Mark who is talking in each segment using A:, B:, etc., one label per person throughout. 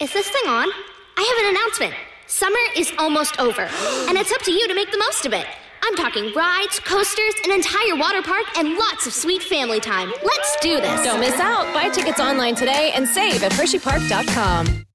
A: Is this thing on? I have an announcement. Summer is almost over, and it's up to you to make the most of it. I'm talking rides, coasters, an entire water park, and lots of sweet family time. Let's do this.
B: Don't miss out. Buy tickets online today and save at HersheyPark.com.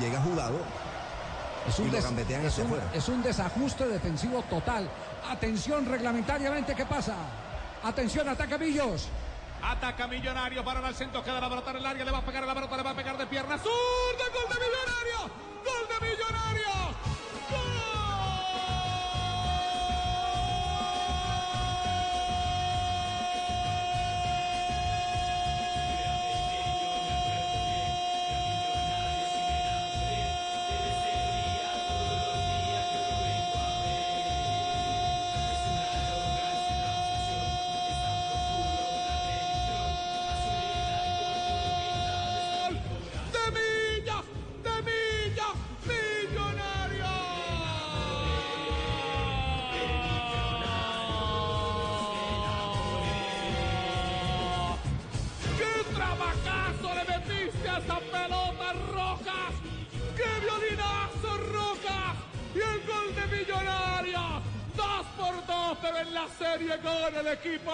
C: Llega jugado.
D: Es un,
C: y lo
D: des-
C: gambetean
D: es,
C: hacia
D: un,
C: afuera.
D: es un desajuste defensivo total. Atención reglamentariamente, ¿qué pasa? Atención, ataca Millos.
E: Ataca Millonario para el centro, queda la pelota en el área, le va a pegar a la pelota, le va a pegar de pierna zurda,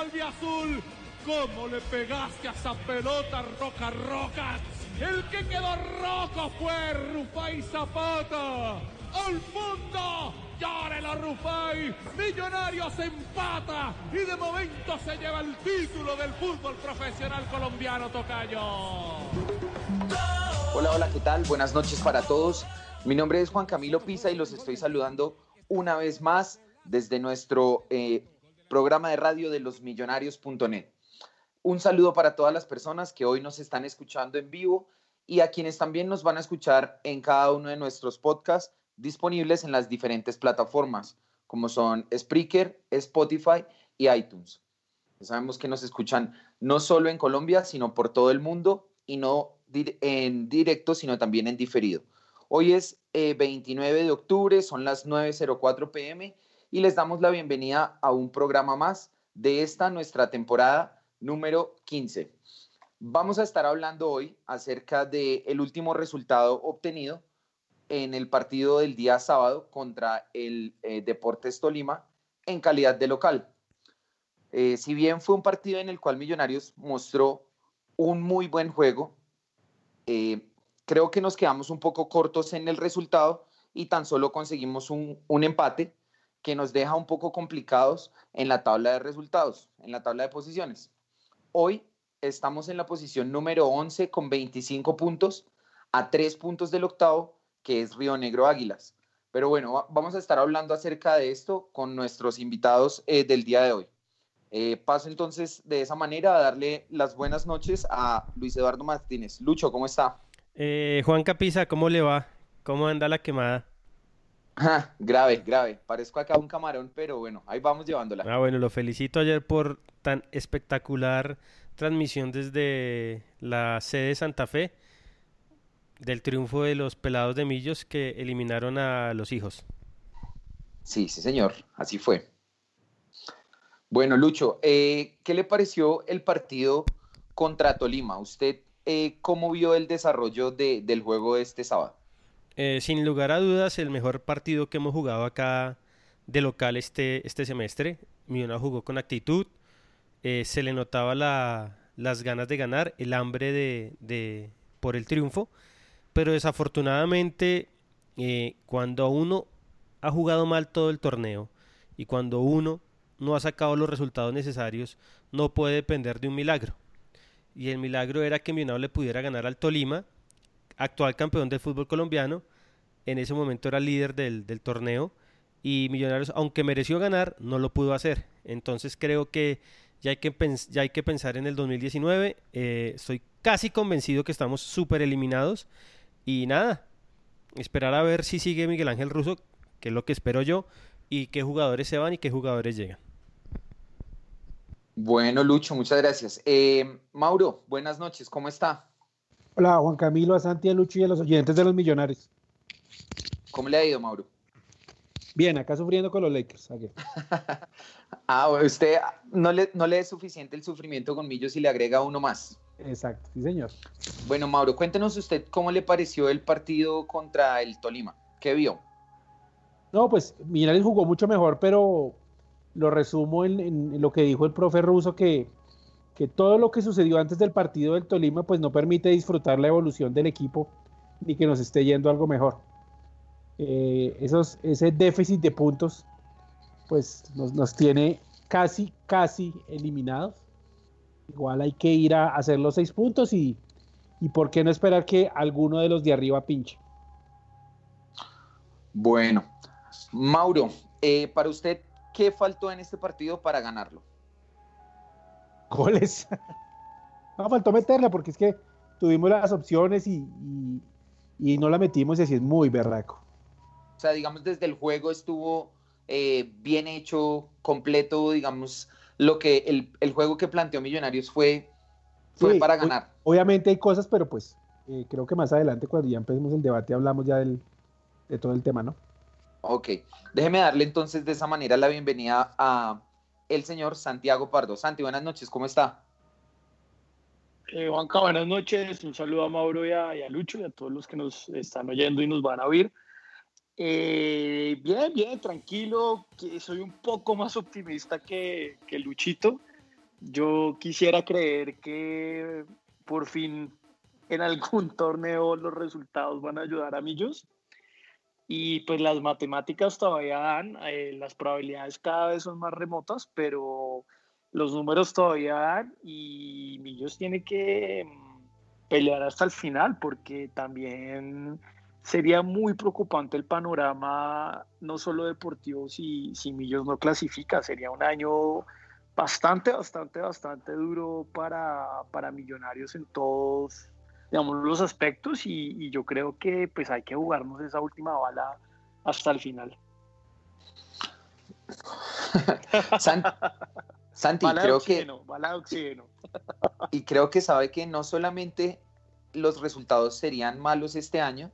E: equipo albiazul! ¿Cómo le pegaste a esa pelota, Roca Rocas? El que quedó roco fue Rufai Zapata. ¡Al fondo! ¡Llórelo, Rufai! Millonarios empata y de momento se lleva el título del fútbol profesional colombiano, Tocayo.
F: Hola, hola, ¿qué tal? Buenas noches para todos. Mi nombre es Juan Camilo Pisa y los estoy saludando una vez más desde nuestro eh, programa de radio de losmillonarios.net. Un saludo para todas las personas que hoy nos están escuchando en vivo y a quienes también nos van a escuchar en cada uno de nuestros podcasts disponibles en las diferentes plataformas, como son Spreaker, Spotify y iTunes. Sabemos que nos escuchan no solo en Colombia, sino por todo el mundo y no en directo, sino también en diferido. Hoy es eh, 29 de octubre, son las 9.04 pm y les damos la bienvenida a un programa más de esta nuestra temporada número 15. Vamos a estar hablando hoy acerca del el último resultado obtenido en el partido del día sábado contra el eh, Deportes Tolima en calidad de local. Eh, si bien fue un partido en el cual Millonarios mostró un muy buen juego, eh, creo que nos quedamos un poco cortos en el resultado y tan solo conseguimos un, un empate que nos deja un poco complicados en la tabla de resultados, en la tabla de posiciones. Hoy estamos en la posición número 11 con 25 puntos, a 3 puntos del octavo, que es Río Negro Águilas. Pero bueno, vamos a estar hablando acerca de esto con nuestros invitados eh, del día de hoy. Eh, paso entonces de esa manera a darle las buenas noches a Luis Eduardo Martínez. Lucho, ¿cómo está?
C: Eh, Juan Capiza, ¿cómo le va? ¿Cómo anda la quemada?
F: Grave, grave. Parezco acá un camarón, pero bueno, ahí vamos llevándola.
C: Ah, bueno, lo felicito ayer por tan espectacular transmisión desde la sede de Santa Fe del triunfo de los pelados de Millos que eliminaron a los hijos.
F: Sí, sí, señor, así fue. Bueno, Lucho, eh, ¿qué le pareció el partido contra Tolima? ¿Usted eh, cómo vio el desarrollo de, del juego de este sábado?
C: Eh, sin lugar a dudas, el mejor partido que hemos jugado acá de local este, este semestre. Millona jugó con actitud, se le notaba la, las ganas de ganar, el hambre de, por el triunfo, pero desafortunadamente cuando uno ha jugado mal todo el torneo y cuando uno no ha sacado los resultados necesarios, no puede depender de un milagro. Y el milagro era que Millonarios le pudiera ganar al Tolima, actual campeón del fútbol colombiano, en ese momento era líder del, torneo, y Millonarios, aunque mereció ganar, no lo pudo hacer. Entonces creo que ya hay que, ya hay que pensar en el 2019. Eh, estoy casi convencido que estamos súper eliminados. Y nada, esperar a ver si sigue Miguel Ángel Russo, que es lo que espero yo, y qué jugadores se van y qué jugadores llegan.
F: Bueno, Lucho, muchas gracias. Eh, Mauro, buenas noches, ¿cómo está?
G: Hola, Juan Camilo, a Santi, a Lucho y a los oyentes de los Millonarios.
F: ¿Cómo le ha ido, Mauro?
G: Bien, acá sufriendo con los Lakers.
F: ah, usted no le, no le es suficiente el sufrimiento con Millos y le agrega uno más.
G: Exacto, sí, señor.
F: Bueno, Mauro, cuéntenos usted cómo le pareció el partido contra el Tolima. ¿Qué vio?
G: No, pues Millonarios jugó mucho mejor, pero lo resumo en, lo que dijo el profe ruso, que, que, todo lo que sucedió antes del partido del Tolima, pues no permite disfrutar la evolución del equipo ni que nos esté yendo algo mejor. Eh, esos, ese déficit de puntos, pues nos, nos, tiene casi, casi eliminados. Igual hay que ir a hacer los seis puntos y, y por qué no esperar que alguno de los de arriba pinche.
F: Bueno, Mauro, eh, para usted, ¿qué faltó en este partido para ganarlo?
G: Goles. no, faltó meterla porque es que tuvimos las opciones y, no la metimos y así es muy berraco.
F: O sea, digamos, desde el juego estuvo eh, bien hecho, completo, digamos, lo que el, juego que planteó Millonarios fue, fue para ganar.
G: Obviamente hay cosas, pero pues eh, creo que más adelante, cuando ya empecemos el debate, hablamos ya del, de todo el tema, ¿no?
F: Ok, déjeme darle entonces de esa manera la bienvenida a el señor Santiago Pardo. Santi, buenas noches, ¿cómo está?
H: Eh, Juanca, buenas noches. Un saludo a Mauro y a, Lucho y a todos los que nos están oyendo y nos van a oír. Eh, bien, bien, tranquilo. Soy un poco más optimista que, Luchito. Yo quisiera creer que por fin en algún torneo los resultados van a ayudar a Millos y pues las matemáticas todavía dan, eh, las probabilidades cada vez son más remotas, pero los números todavía dan y Millos tiene que mm, pelear hasta el final porque también sería muy preocupante el panorama no solo deportivo si, si Millos no clasifica, sería un año bastante, bastante, bastante duro para, para millonarios en todos digamos, los aspectos y, yo creo que pues hay que jugarnos esa última bala hasta el final.
F: Santi, creo que... y creo que sabe que no solamente los resultados serían malos este año,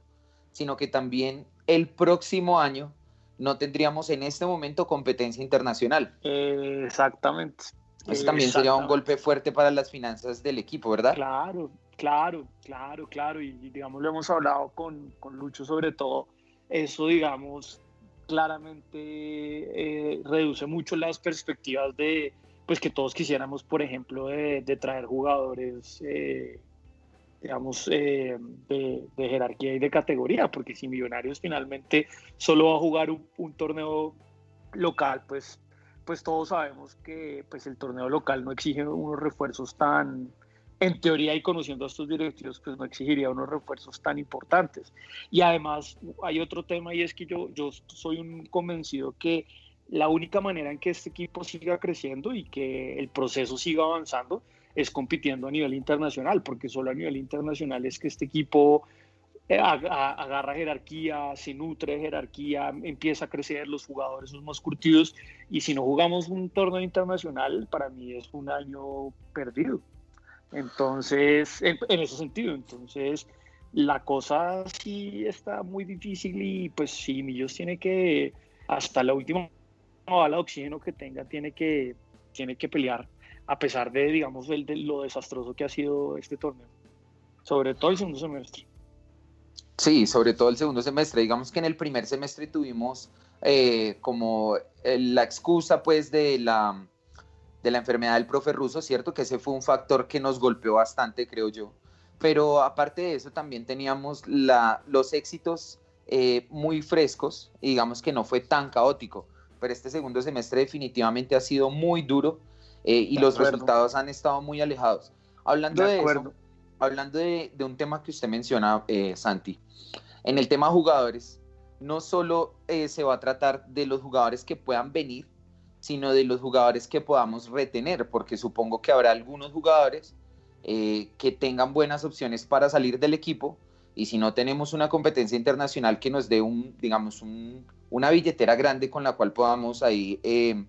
F: sino que también el próximo año no tendríamos en este momento competencia internacional.
H: Eh, exactamente.
F: Eso también sería un golpe fuerte para las finanzas del equipo, ¿verdad?
H: Claro, claro, claro, claro. Y digamos, lo hemos hablado con, con Lucho sobre todo. Eso, digamos, claramente eh, reduce mucho las perspectivas de, pues que todos quisiéramos, por ejemplo, de, traer jugadores, eh, digamos, eh, de, jerarquía y de categoría, porque si Millonarios finalmente solo va a jugar un, torneo local, pues, pues todos sabemos que pues el torneo local no exige unos refuerzos tan, en teoría y conociendo a estos directivos, pues no exigiría unos refuerzos tan importantes. Y además hay otro tema y es que yo, yo soy un convencido que la única manera en que este equipo siga creciendo y que el proceso siga avanzando es compitiendo a nivel internacional, porque solo a nivel internacional es que este equipo eh, agarra jerarquía, se nutre de jerarquía, empieza a crecer, los jugadores son más curtidos y si no jugamos un torneo internacional, para mí es un año perdido. Entonces, en, ese sentido, entonces la cosa sí está muy difícil y pues sí, Millos tiene que, hasta la última bala de oxígeno que tenga tiene que, tiene que pelear, a pesar de, digamos, el, de lo desastroso que ha sido este torneo, sobre todo el segundo semestre.
F: Sí, sobre todo el segundo semestre. Digamos que en el primer semestre tuvimos eh, como eh, la excusa pues de la, de la enfermedad del profe ruso, ¿cierto? Que ese fue un factor que nos golpeó bastante, creo yo. Pero aparte de eso también teníamos la, los éxitos eh, muy frescos y digamos que no fue tan caótico pero este segundo semestre definitivamente ha sido muy duro eh, y los resultados han estado muy alejados. Hablando de, eso, hablando de, un tema que usted menciona, eh, Santi, en el tema jugadores, no solo eh, se va a tratar de los jugadores que puedan venir, sino de los jugadores que podamos retener, porque supongo que habrá algunos jugadores que tengan buenas opciones para salir del equipo y si no tenemos una competencia internacional que nos dé un, digamos, una billetera grande con la cual podamos ahí eh,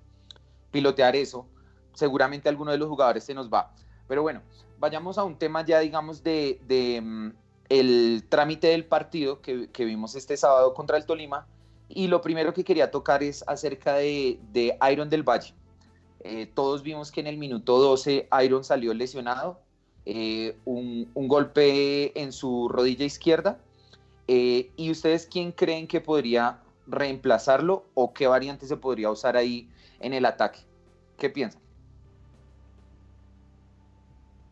F: pilotear eso, seguramente alguno de los jugadores se nos va. Pero bueno, vayamos a un tema ya, digamos, de, mm, el trámite del partido que, vimos este sábado contra el Tolima. Y lo primero que quería tocar es acerca de, Iron del Valle. Eh, todos vimos que en el minuto 12 Iron salió lesionado. Eh, un, golpe en su rodilla izquierda. Eh, ¿Y ustedes quién creen que podría reemplazarlo o qué variante se podría usar ahí en el ataque? ¿Qué piensan?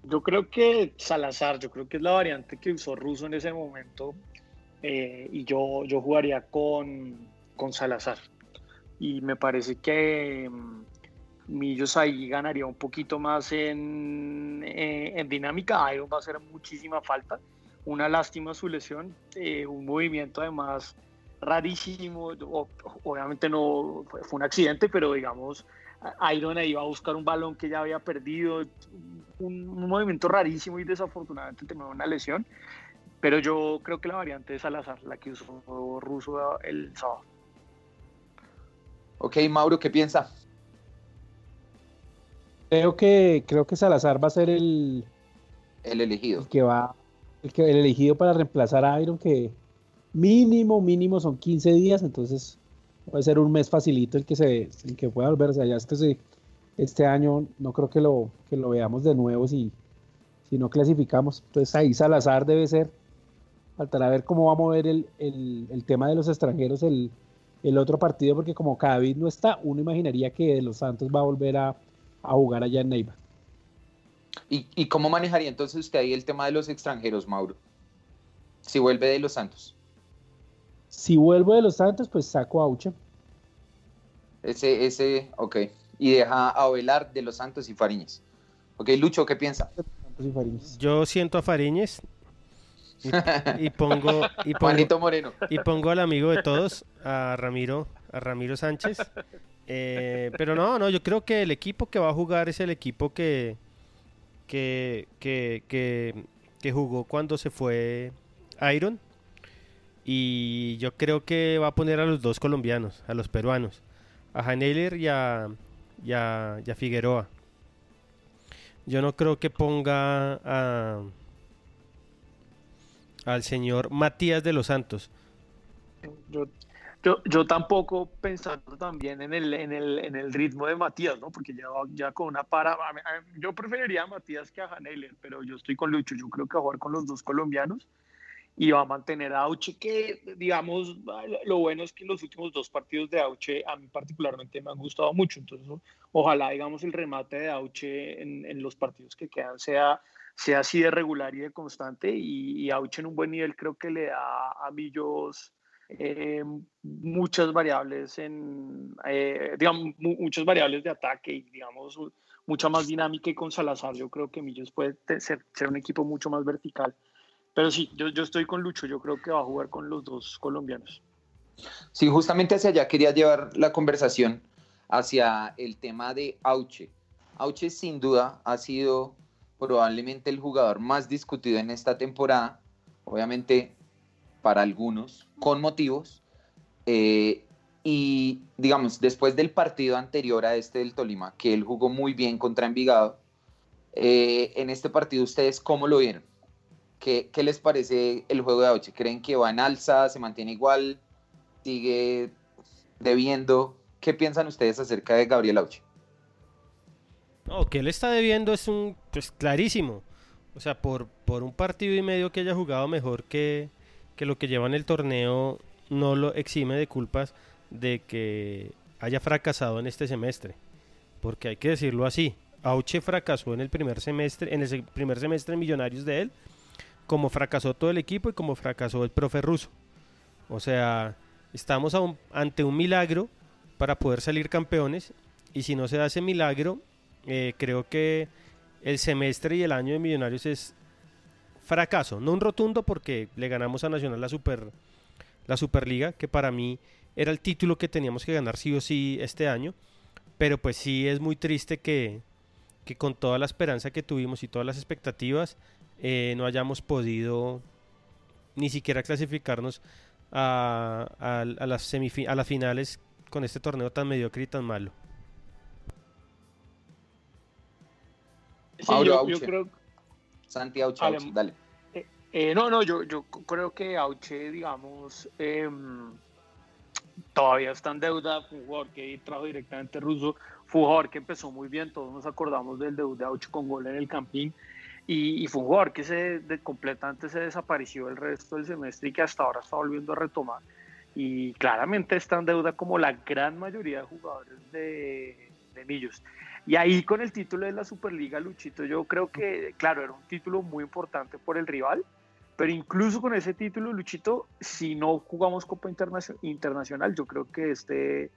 H: Yo creo que Salazar, yo creo que es la variante que usó Russo en ese momento eh, y yo, yo jugaría con, con Salazar. Y me parece que mm, Millos ahí ganaría un poquito más en, eh, en dinámica. Iron va a hacer muchísima falta. Una lástima su lesión, eh, un movimiento además rarísimo. obviamente no fue, un accidente, pero digamos, Iron ahí va a buscar un balón que ya había perdido. Un, movimiento rarísimo y desafortunadamente terminó una lesión. Pero yo creo que la variante es Salazar, la que usó Russo el sábado.
F: Ok, Mauro, ¿qué piensa?
G: Creo que, creo que Salazar va a ser el,
F: el elegido.
G: El que va, el, que, el elegido para reemplazar a Iron, que mínimo, mínimo son 15 días, entonces puede ser un mes facilito el que se, el que pueda volver. O sea, ya este, este año no creo que lo, que lo veamos de nuevo si, si no clasificamos. Entonces ahí Salazar debe ser. Faltará ver cómo va a mover el, el, el tema de los extranjeros el, el otro partido, porque como David no está, uno imaginaría que Los Santos va a volver a, a jugar allá en Neiva.
F: ¿Y, cómo manejaría entonces usted ahí el tema de los extranjeros, Mauro? Si vuelve de los Santos.
G: Si vuelvo de los Santos, pues saco a Uche.
F: Ese, ese, ok. Y deja a Ovelar de los Santos y Fariñez. Ok, Lucho, ¿qué piensa?
C: Yo siento a Fariñez y, pongo y
F: pongo, Moreno.
C: y pongo al amigo de todos, a Ramiro, a Ramiro Sánchez, eh, pero no, no, yo creo que el equipo que va a jugar es el equipo que, que, que, jugó cuando se fue Iron. Y yo creo que va a poner a los dos colombianos, a los peruanos, a Haneler y a, y a, Figueroa. Yo no creo que ponga a, al señor Matías de los Santos.
H: Yo, Yo, yo tampoco pensando también en el, en, el, en el ritmo de Matías, ¿no? Porque ya, ya con una para... Yo preferiría a Matías que a Haneiler, pero yo estoy con Lucho. Yo creo que va a jugar con los dos colombianos y va a mantener a Auche, que digamos, lo bueno es que los últimos dos partidos de Auche a mí particularmente me han gustado mucho. Entonces, ojalá, digamos, el remate de Auche en, en los partidos que quedan sea sea así de regular y de constante y, y Auche en un buen nivel creo que le da a Millos eh, muchas variables en eh, digamos muchas variables de ataque y digamos mucha más dinámica y con Salazar yo creo que Millos puede ser, ser un equipo mucho más vertical pero sí yo, yo estoy con Lucho yo creo que va a jugar con los dos colombianos
F: Sí, justamente hacia allá quería llevar la conversación hacia el tema de Auche. Auche sin duda ha sido probablemente el jugador más discutido en esta temporada, obviamente para algunos, con motivos. Eh, y digamos, después del partido anterior a este del Tolima, que él jugó muy bien contra Envigado, eh, en este partido ustedes cómo lo vieron? ¿Qué, ¿Qué, les parece el juego de Auche? ¿Creen que va en alza, se mantiene igual, sigue debiendo? ¿Qué piensan ustedes acerca de Gabriel Auche?
C: No, que él está debiendo es un, pues clarísimo. O sea, por, por un partido y medio que haya jugado mejor que, que lo que lleva en el torneo, no lo exime de culpas de que haya fracasado en este semestre. Porque hay que decirlo así. Auche fracasó en el primer semestre, en el primer semestre en Millonarios de él, como fracasó todo el equipo y como fracasó el profe ruso. O sea, estamos ante un milagro para poder salir campeones y si no se da ese milagro, eh, creo que el semestre y el año de Millonarios es fracaso, no un rotundo porque le ganamos a Nacional la Super la Superliga, que para mí era el título que teníamos que ganar sí o sí este año, pero pues sí es muy triste que, que con toda la esperanza que tuvimos y todas las expectativas eh, no hayamos podido ni siquiera clasificarnos a, a, a las a las finales con este torneo tan mediocre y tan malo.
H: Sí, yo, yo, creo.
F: Santi Auche, Auche dale.
H: Eh, eh, no, no, yo, yo creo que Auche, digamos, eh, todavía está en deuda. Fue un jugador que trajo directamente ruso. Fue un jugador que empezó muy bien. Todos nos acordamos del debut de Auche con gol en el Campín. Y, y, fue un jugador que se de, completamente se desapareció el resto del semestre y que hasta ahora está volviendo a retomar. Y claramente está en deuda como la gran mayoría de jugadores de, de Millos. Y ahí con el título de la Superliga, Luchito, yo creo que, claro, era un título muy importante por el rival, pero incluso con ese título, Luchito, si no jugamos Copa Internacional, yo creo que este,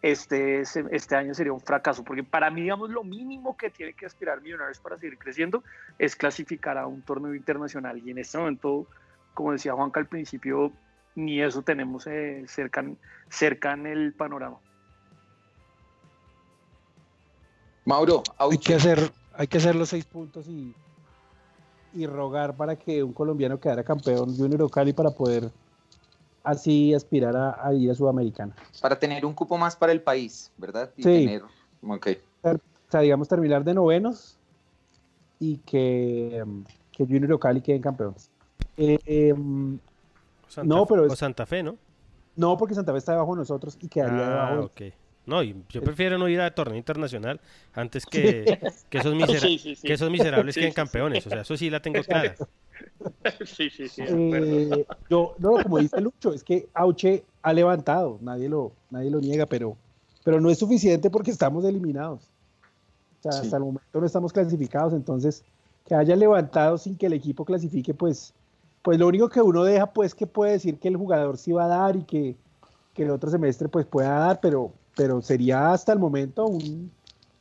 H: este, este año sería un fracaso, porque para mí, digamos, lo mínimo que tiene que aspirar Millonarios para seguir creciendo es clasificar a un torneo internacional. Y en este momento, como decía Juanca al principio, ni eso tenemos eh, cerca, cerca en el panorama.
F: Mauro,
G: hay que hacer, hay que hacer los seis puntos y, y rogar para que un colombiano quedara campeón Junior Cali para poder así aspirar a, ir a Sudamericana.
F: Para tener un cupo más para el país, ¿verdad?
G: Y sí. Tener, okay. O sea, digamos, terminar de novenos y que, que Junior Cali queden campeones. Eh, eh,
C: Santa, no, pero es, o Santa Fe, ¿no?
G: No, porque Santa Fe está debajo de nosotros y quedaría
C: ah,
G: debajo.
C: Okay. No, yo prefiero no ir a torneo internacional antes que, que, esos, misera sí, sí, sí. que esos, miserables queden campeones. O sea, eso sí la tengo clara.
H: Sí, sí, sí.
G: Eh, yo, no, como dice Lucho, es que Auche ha levantado, nadie lo, nadie lo niega, pero, pero no es suficiente porque estamos eliminados. O sea, hasta el momento no estamos clasificados, entonces que haya levantado sin que el equipo clasifique, pues, pues lo único que uno deja, pues, que puede decir que el jugador sí va a dar y que, que el otro semestre, pues, pueda dar, pero, pero sería hasta el momento un,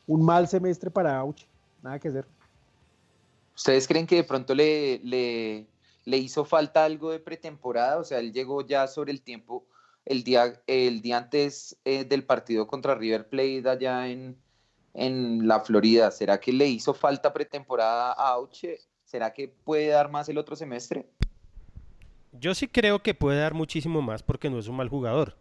G: un mal semestre para Auche. Nada que hacer.
F: ¿Ustedes creen que de pronto le, le, le, hizo falta algo de pretemporada? O sea, él llegó ya sobre el tiempo, el día, el día antes eh, del partido contra River Plate allá en, en la Florida. ¿Será que le hizo falta pretemporada a Auche? ¿Será que puede dar más el otro semestre?
C: Yo sí creo que puede dar muchísimo más porque no es un mal jugador.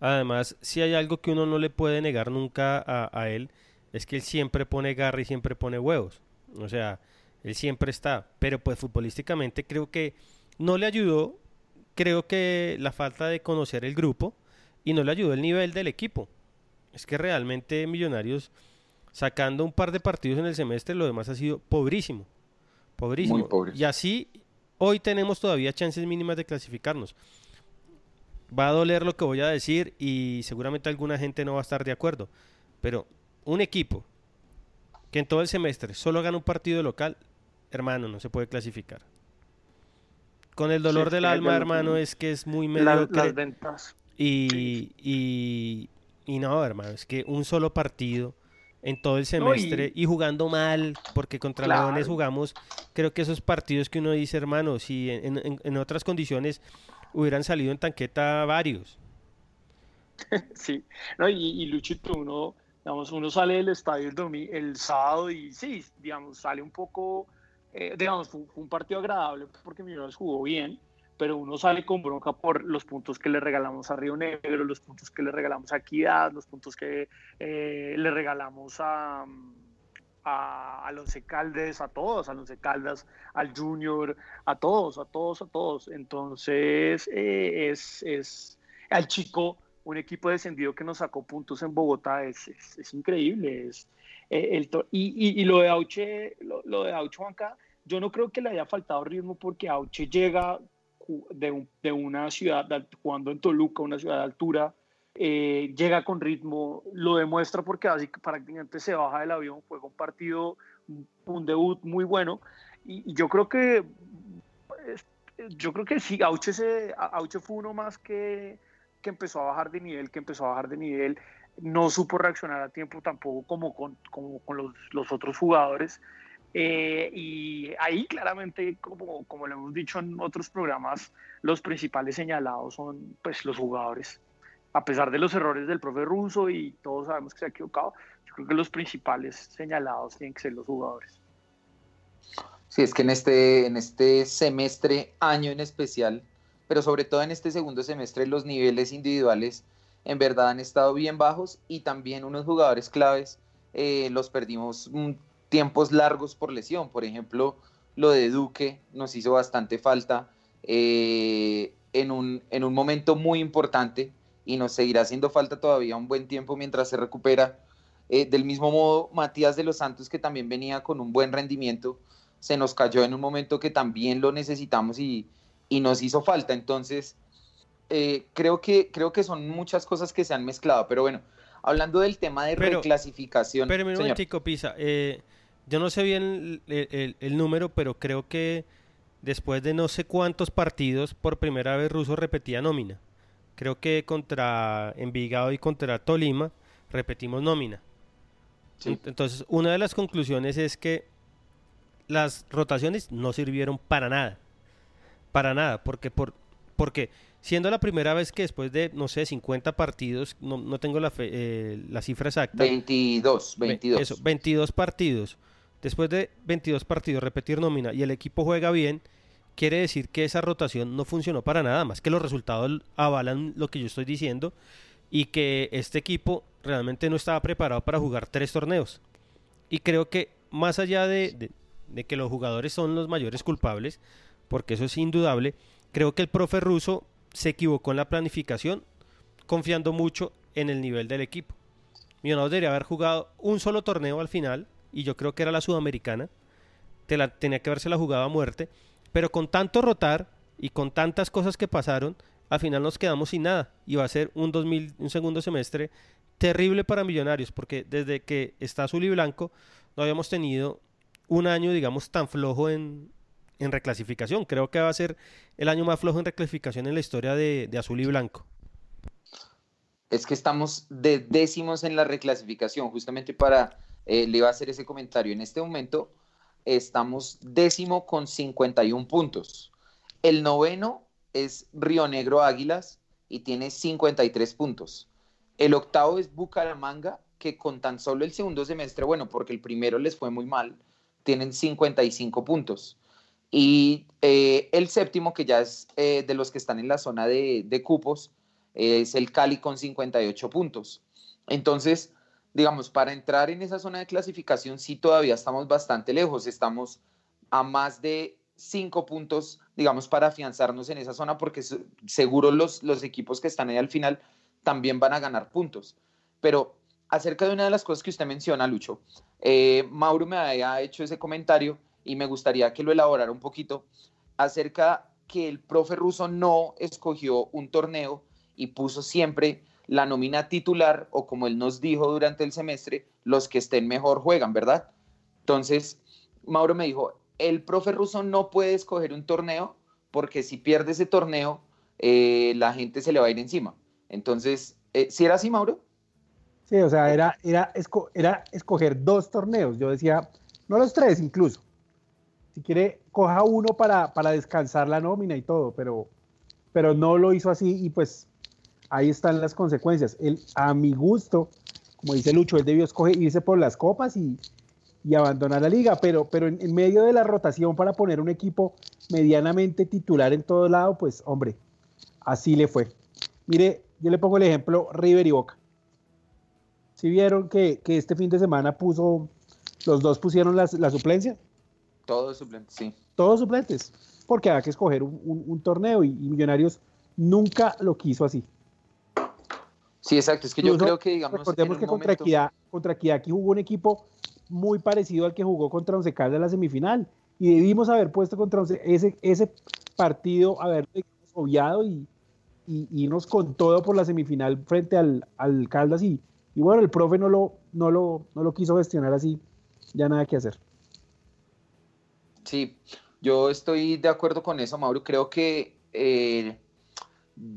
C: Además, si hay algo que uno no le puede negar nunca a, a, él, es que él siempre pone garra y siempre pone huevos. O sea, él siempre está. Pero pues futbolísticamente creo que no le ayudó creo que la falta de conocer el grupo y no le ayudó el nivel del equipo. Es que realmente Millonarios, sacando un par de partidos en el semestre, lo demás ha sido pobrísimo. Pobrísimo. Y así, hoy tenemos todavía chances mínimas de clasificarnos. Va a doler lo que voy a decir y seguramente alguna gente no va a estar de acuerdo. Pero un equipo que en todo el semestre solo gana un partido local, hermano, no se puede clasificar. Con el dolor del alma, hermano, es que es muy mediocre.
H: las ventas.
C: Y, y, y, no, hermano, es que un solo partido en todo el semestre y... jugando mal, porque contra Leones jugamos, creo que esos partidos que uno dice, hermano, si en, en, otras condiciones hubieran salido en tanqueta varios.
H: Sí, no, y, y Luchito, uno, digamos, uno sale del estadio el, el sábado y sí, digamos, sale un poco eh, digamos, fue, un partido agradable porque Millonarios jugó bien, pero uno sale con bronca por los puntos que le regalamos a Río Negro, los puntos que le regalamos a Equidad, los puntos que eh, le regalamos a, a, Once Caldes, a todos, a Once Caldas, al Junior, a todos, a todos, a todos. Entonces, eh, es, es al chico, un equipo descendido que nos sacó puntos en Bogotá, es, es, increíble. Es, el, y, y, lo de Auche, lo, de Auche Juanca, yo no creo que le haya faltado ritmo porque Auche llega de, de una ciudad, jugando en Toluca, una ciudad de altura, eh, llega con ritmo, lo demuestra porque así prácticamente se baja del avión, juega un partido, un debut muy bueno. Y, yo creo que yo creo que sí, Auche, se, Auche fue uno más que, que empezó a bajar de nivel, que empezó a bajar de nivel, no supo reaccionar a tiempo tampoco como con, como con los, los otros jugadores. Eh, y ahí claramente, como, como lo hemos dicho en otros programas, los principales señalados son pues, los jugadores. A pesar de los errores del profe ruso y todos sabemos que se ha equivocado, yo creo que los principales señalados tienen que ser los jugadores.
F: Sí, es que en este, en este semestre, año en especial, pero sobre todo en este segundo semestre, los niveles individuales en verdad han estado bien bajos y también unos jugadores claves eh, los perdimos tiempos largos por lesión. Por ejemplo, lo de Duque nos hizo bastante falta eh, en, un, en un momento muy importante y nos seguirá haciendo falta todavía un buen tiempo mientras se recupera. Eh, del mismo modo, Matías de los Santos, que también venía con un buen rendimiento, se nos cayó en un momento que también lo necesitamos y, y nos hizo falta. Entonces, eh, creo, que, creo que son muchas cosas que se han mezclado. Pero bueno, hablando del tema de reclasificación.
C: Pero un momentico, Pisa. Eh, yo no sé bien el, número, pero creo que después de no sé cuántos partidos, por primera vez Russo repetía nómina. Creo que contra Envigado y contra Tolima repetimos nómina. Entonces, una de las conclusiones es que las rotaciones no sirvieron para nada. Para nada, porque por porque siendo la primera vez que después de, no sé, 50 partidos, no, no tengo la, eh, la cifra exacta.
F: 22, 22.
C: Eso, 22 partidos después de 22 partidos repetir nómina y el equipo juega bien, quiere decir que esa rotación no funcionó para nada más, que los resultados avalan lo que yo estoy diciendo y que este equipo realmente no estaba preparado para jugar tres torneos. Y creo que más allá de, que los jugadores son los mayores culpables, porque eso es indudable, creo que el profe ruso se equivocó en la planificación, confiando mucho en el nivel del equipo. Millonarios debería haber jugado un solo torneo al final y yo creo que era la sudamericana, tenía que haberse la jugado a muerte, pero con tanto rotar y con tantas cosas que pasaron, al final nos quedamos sin nada y va a ser un, 2000, un segundo semestre terrible para Millonarios, porque desde que está azul y blanco no habíamos tenido un año, digamos, tan flojo en, en reclasificación. Creo que va a ser el año más flojo en reclasificación en la historia de, azul y blanco.
F: Es que estamos de décimos en la reclasificación, justamente para eh, le iba a hacer ese comentario. En este momento estamos décimo con 51 puntos. El noveno es Río Negro Águilas y tiene 53 puntos. El octavo es Bucaramanga, que con tan solo el segundo semestre, bueno, porque el primero les fue muy mal, tienen 55 puntos. Y eh, el séptimo, que ya es eh, de los que están en la zona de, de cupos, es el Cali con 58 puntos. Entonces, digamos, para entrar en esa zona de clasificación sí todavía estamos bastante lejos, estamos a más de cinco puntos, digamos, para afianzarnos en esa zona, porque seguro los, los equipos que están ahí al final también van a ganar puntos. Pero acerca de una de las cosas que usted menciona, Lucho, eh, Mauro me había hecho ese comentario y me gustaría que lo elaborara un poquito acerca que el profe ruso no escogió un torneo y puso siempre la nómina titular o como él nos dijo durante el semestre, los que estén mejor juegan, ¿verdad? Entonces, Mauro me dijo, el profe ruso no puede escoger un torneo porque si pierde ese torneo, eh, la gente se le va a ir encima. Entonces, eh, ¿sí era así, Mauro?
G: Sí, o sea, era, era, era escoger dos torneos. Yo decía, no los tres incluso. Si quiere, coja uno para, para descansar la nómina y todo, pero, pero no lo hizo así y pues ahí están las consecuencias. Él, a mi gusto, como dice Lucho, él debió escoger irse por las copas y, y abandonar la liga, pero, pero en, medio de la rotación para poner un equipo medianamente titular en todo lado, pues hombre, así le fue. Mire, yo le pongo el ejemplo River y Boca. Si vieron que, este fin de semana puso, los dos pusieron la, suplencia?
F: Todos suplentes, sí.
G: Todos suplentes, porque había que escoger un, torneo y, Millonarios nunca lo quiso así.
F: Sí, exacto. Es que yo creo que, digamos.
G: Recordemos que contra, Equidad, contra Equidad aquí jugó un equipo muy parecido al que jugó contra Once Caldas en la semifinal. Y debimos haber puesto contra Once, ese, ese partido, haber obviado y, y, irnos con todo por la semifinal frente al, al Caldas. Y, y, bueno, el profe no lo, no, lo, no lo quiso gestionar así. Ya nada que hacer.
F: Sí, yo estoy de acuerdo con eso, Mauro. Creo que eh,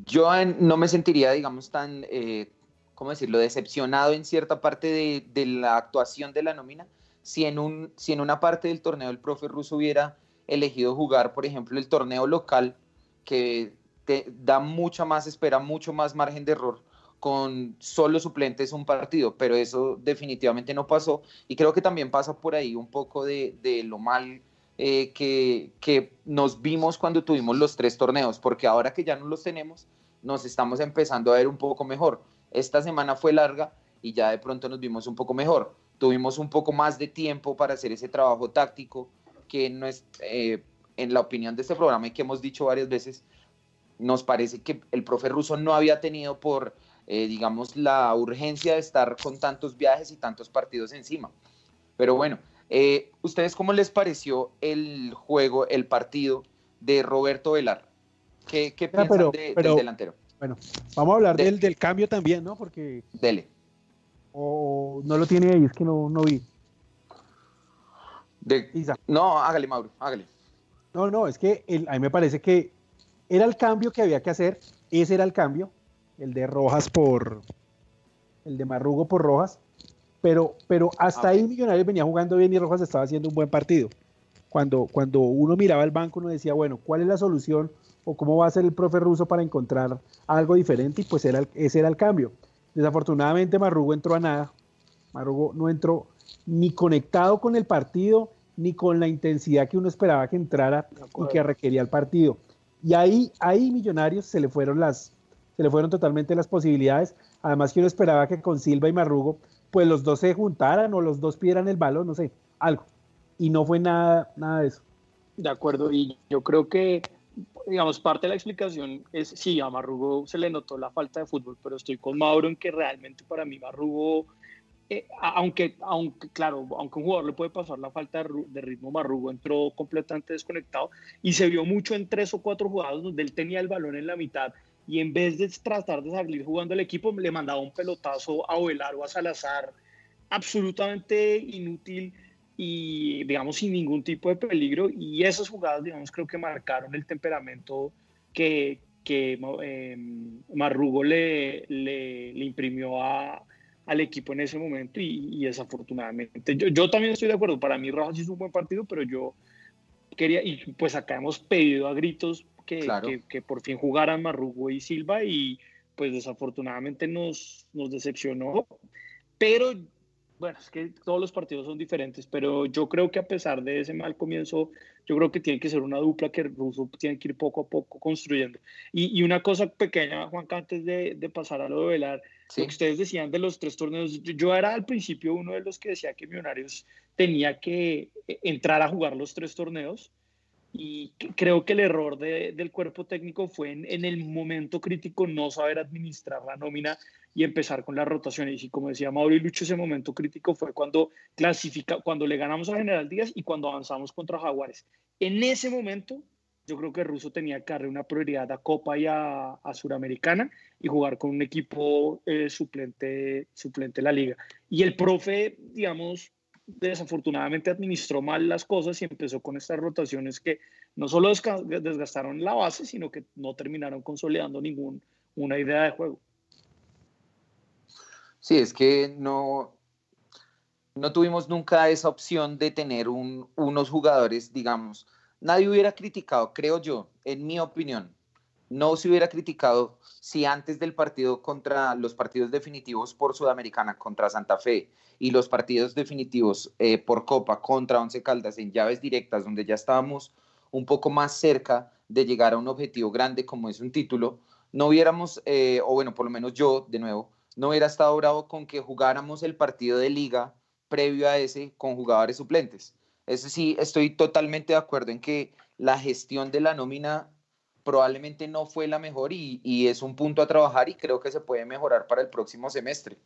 F: yo no me sentiría, digamos, tan eh, ¿cómo decirlo?, decepcionado en cierta parte de, la actuación de la nómina, si en, un, si en una parte del torneo el profe ruso hubiera elegido jugar, por ejemplo, el torneo local, que te da mucha más espera, mucho más margen de error, con solo suplentes un partido, pero eso definitivamente no pasó y creo que también pasa por ahí un poco de, lo mal eh, que, nos vimos cuando tuvimos los tres torneos, porque ahora que ya no los tenemos, nos estamos empezando a ver un poco mejor. Esta semana fue larga y ya de pronto nos vimos un poco mejor. Tuvimos un poco más de tiempo para hacer ese trabajo táctico que no es, eh, en la opinión de este programa y que hemos dicho varias veces, nos parece que el profe ruso no había tenido por, eh, digamos, la urgencia de estar con tantos viajes y tantos partidos encima. Pero bueno, eh, ¿ustedes cómo les pareció el juego, el partido de Roberto Velar? ¿Qué, qué ah, piensan del delantero?
G: Bueno, vamos a hablar del, del cambio también, ¿no? Porque.
F: Dele.
G: O no lo tiene ahí, es que no, no vi.
F: De, no, hágale, Mauro, hágale.
G: No, no, es que a mí me parece que era el cambio que había que hacer. Ese era el cambio. El de Rojas por. El de Marrugo por Rojas. Pero, pero hasta ah, ahí Millonarios venía jugando bien y Rojas estaba haciendo un buen partido. Cuando, cuando uno miraba el banco, uno decía, bueno, ¿cuál es la solución o cómo va a ser el profe ruso para encontrar algo diferente y pues era, ese era el cambio. Desafortunadamente Marrugo entró a nada, Marrugo no entró ni conectado con el partido ni con la intensidad que uno esperaba que entrara y que requería el partido. Y ahí, ahí Millonarios se le fueron las, se le fueron totalmente las posibilidades. Además que uno esperaba que con Silva y Marrugo, pues los dos se juntaran o los dos pidieran el balón, no sé, algo. Y no fue nada, nada de eso.
H: De acuerdo, y yo creo que digamos, parte de la explicación es, sí, a Marrugo se le notó la falta de fútbol, pero estoy con Mauro en que realmente para mí Marrugo, eh, aunque, aunque, claro, aunque un jugador le puede pasar la falta de ritmo, Marrugo entró completamente desconectado y se vio mucho en tres o cuatro jugadas donde él tenía el balón en la mitad y en vez de tratar de salir jugando el equipo, le mandaba un pelotazo a Ovelar o a Salazar, absolutamente inútil y digamos sin ningún tipo de peligro. Y esas jugadas digamos creo que marcaron el temperamento que, que em, Marrugo le, le, imprimió a, al equipo en ese momento y, desafortunadamente. Yo, yo, también estoy de acuerdo. Para mí Rojas hizo un buen partido pero yo quería y pues acá hemos pedido a gritos que, que, que por fin jugaran Marrugo y Silva y pues desafortunadamente nos, nos decepcionó. Pero bueno, es que todos los partidos son diferentes, pero yo creo que a pesar de ese mal comienzo, yo creo que tiene que ser una dupla que el ruso tiene que ir poco a poco construyendo. Y, una cosa pequeña, Juan, antes de, de, pasar a lo de Velar, lo que ustedes decían de los tres torneos, yo, era al principio uno de los que decía que Millonarios tenía que eh, entrar a jugar los tres torneos, y creo que el error de, del cuerpo técnico fue en, en, el momento crítico no saber administrar la nómina y empezar con las rotaciones. Y como decía Mauro y Lucho, ese momento crítico fue cuando clasifica, cuando le ganamos a General Díaz y cuando avanzamos contra Jaguares. En ese momento, yo creo que Russo tenía que darle una prioridad a Copa y a, a Suramericana y jugar con un equipo eh, suplente, suplente de la liga. Y el profe, digamos, desafortunadamente administró mal las cosas y empezó con estas rotaciones que no solo desgastaron la base, sino que no terminaron consolidando ninguna idea de juego.
F: Sí, es que no, no tuvimos nunca esa opción de tener un, unos jugadores, digamos, nadie hubiera criticado, creo yo, en mi opinión, no se hubiera criticado si antes del partido contra los partidos definitivos por Sudamericana contra Santa Fe y los partidos definitivos eh, por Copa contra Once Caldas en llaves directas, donde ya estábamos un poco más cerca de llegar a un objetivo grande como es un título, no hubiéramos, eh, o bueno, por lo menos yo, de nuevo, no hubiera estado bravo con que jugáramos el partido de liga previo a ese con jugadores suplentes. Eso sí, estoy totalmente de acuerdo en que la gestión de la nómina probablemente no fue la mejor y, y, es un punto a trabajar y creo que se puede mejorar para el próximo semestre.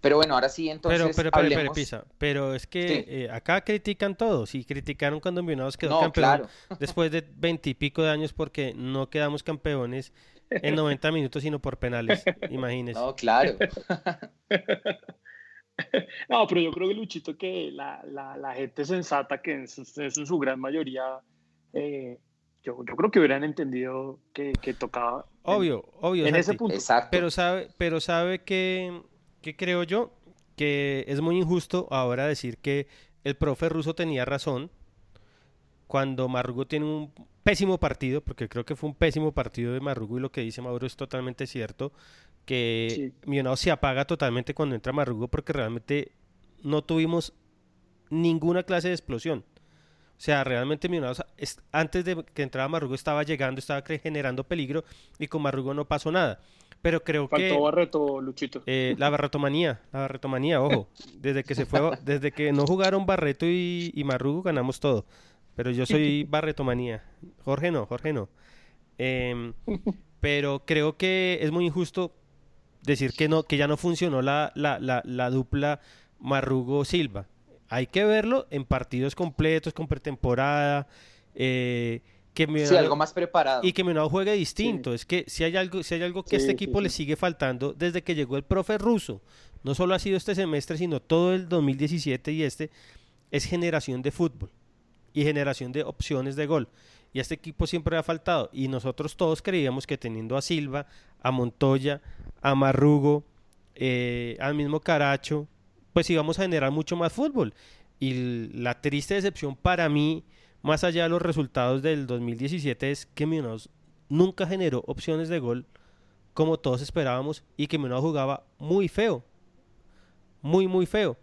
F: Pero bueno, ahora sí, entonces.
C: Pero, pero, pero, pero, Pisa, pero es que sí. eh, acá critican todos y criticaron cuando Millonarios quedó no, campeón claro. después de veintipico de años porque no quedamos campeones en 90 minutos, sino por penales. Imagínese.
F: No, claro.
H: no, pero yo creo que Luchito, que la, la, la gente sensata, que es, es en su gran mayoría. Eh, yo, yo, creo que hubieran entendido que, que tocaba.
C: Obvio,
H: en,
C: obvio.
H: En ese punto.
F: Exacto.
C: Pero sabe, pero sabe que, que creo yo que es muy injusto ahora decir que el profe ruso tenía razón cuando Marrugo tiene un pésimo partido, porque creo que fue un pésimo partido de Marrugo y lo que dice Mauro es totalmente cierto, que sí. Millonarios se apaga totalmente cuando entra Marrugo porque realmente no tuvimos ninguna clase de explosión. O sea, realmente Millonarios antes de que entrara Marrugo estaba llegando, estaba generando peligro y con Marrugo no pasó nada. Pero creo
H: Faltó
C: que.
H: Barreto, Luchito.
C: Eh, la Barretomanía, la Barretomanía, ojo. Desde que se fue, desde que no jugaron Barreto y, y Marrugo, ganamos todo. Pero yo soy Barretomanía. Jorge no, Jorge no. Eh, pero creo que es muy injusto decir que no, que ya no funcionó la, la, la, la dupla Marrugo-Silva. Hay que verlo en partidos completos, con pretemporada. Eh, que
F: Millonado, sí, algo más preparado.
C: Y que Millonado juegue distinto. Sí. Es que si hay algo, si hay algo que sí, este equipo le sigue faltando desde que llegó el profe ruso, no solo ha sido este semestre, sino todo el 2017 y este, es generación de fútbol y generación de opciones de gol. Y a este equipo siempre ha faltado. Y nosotros todos creíamos que teniendo a Silva, a Montoya, a Marrugo, eh, al mismo Caracho, pues íbamos a generar mucho más fútbol. Y la triste decepción para mí, más allá de los resultados del 2017, es que Millonarios nunca generó opciones de gol como todos esperábamos y que Millonarios jugaba muy feo. Muy, muy feo.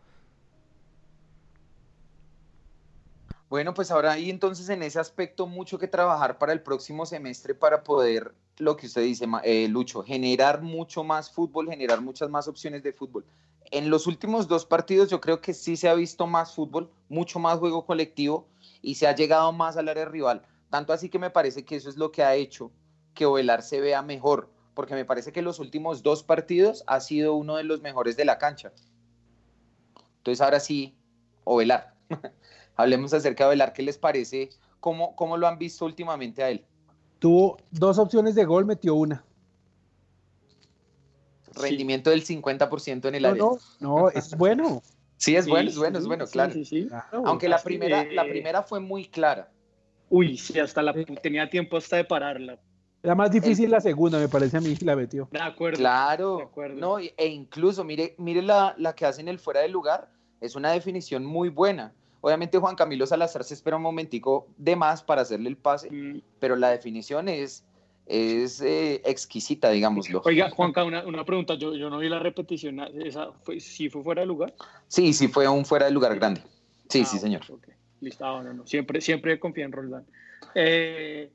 F: Bueno, pues ahora hay entonces en ese aspecto mucho que trabajar para el próximo semestre para poder, lo que usted dice, eh, Lucho, generar mucho más fútbol, generar muchas más opciones de fútbol. En los últimos dos partidos yo creo que sí se ha visto más fútbol, mucho más juego colectivo y se ha llegado más al área rival. Tanto así que me parece que eso es lo que ha hecho que Ovelar se vea mejor, porque me parece que los últimos dos partidos ha sido uno de los mejores de la cancha. Entonces ahora sí, Ovelar. Hablemos acerca de Velar, ¿qué les parece? ¿Cómo, ¿Cómo lo han visto últimamente a él?
G: Tuvo dos opciones de gol, metió una.
F: Rendimiento sí. del 50% en el
G: no,
F: área.
G: No, no, es bueno.
F: sí, es bueno, es bueno, es bueno, claro. claro. Aunque la primera, eh... la primera fue muy clara.
H: Uy, sí, hasta la tenía tiempo hasta de pararla.
G: Era más difícil el... la segunda, me parece a mí, la metió.
H: De acuerdo.
F: Claro.
H: De acuerdo.
F: No, e incluso, mire, mire la, la que hacen el fuera de lugar, es una definición muy buena. Obviamente Juan Camilo Salazar se espera un momentico de más para hacerle el pase, mm. pero la definición es, es eh, exquisita, digámoslo.
H: Oiga, Juanca, una, una pregunta, yo, yo, no vi la repetición, ¿esa fue, ¿sí fue fuera de lugar?
F: Sí, sí fue un fuera de lugar grande. Sí, ah, sí, señor.
H: Okay. Listo, ah, no, no, siempre, siempre confía en Roldán. Eh,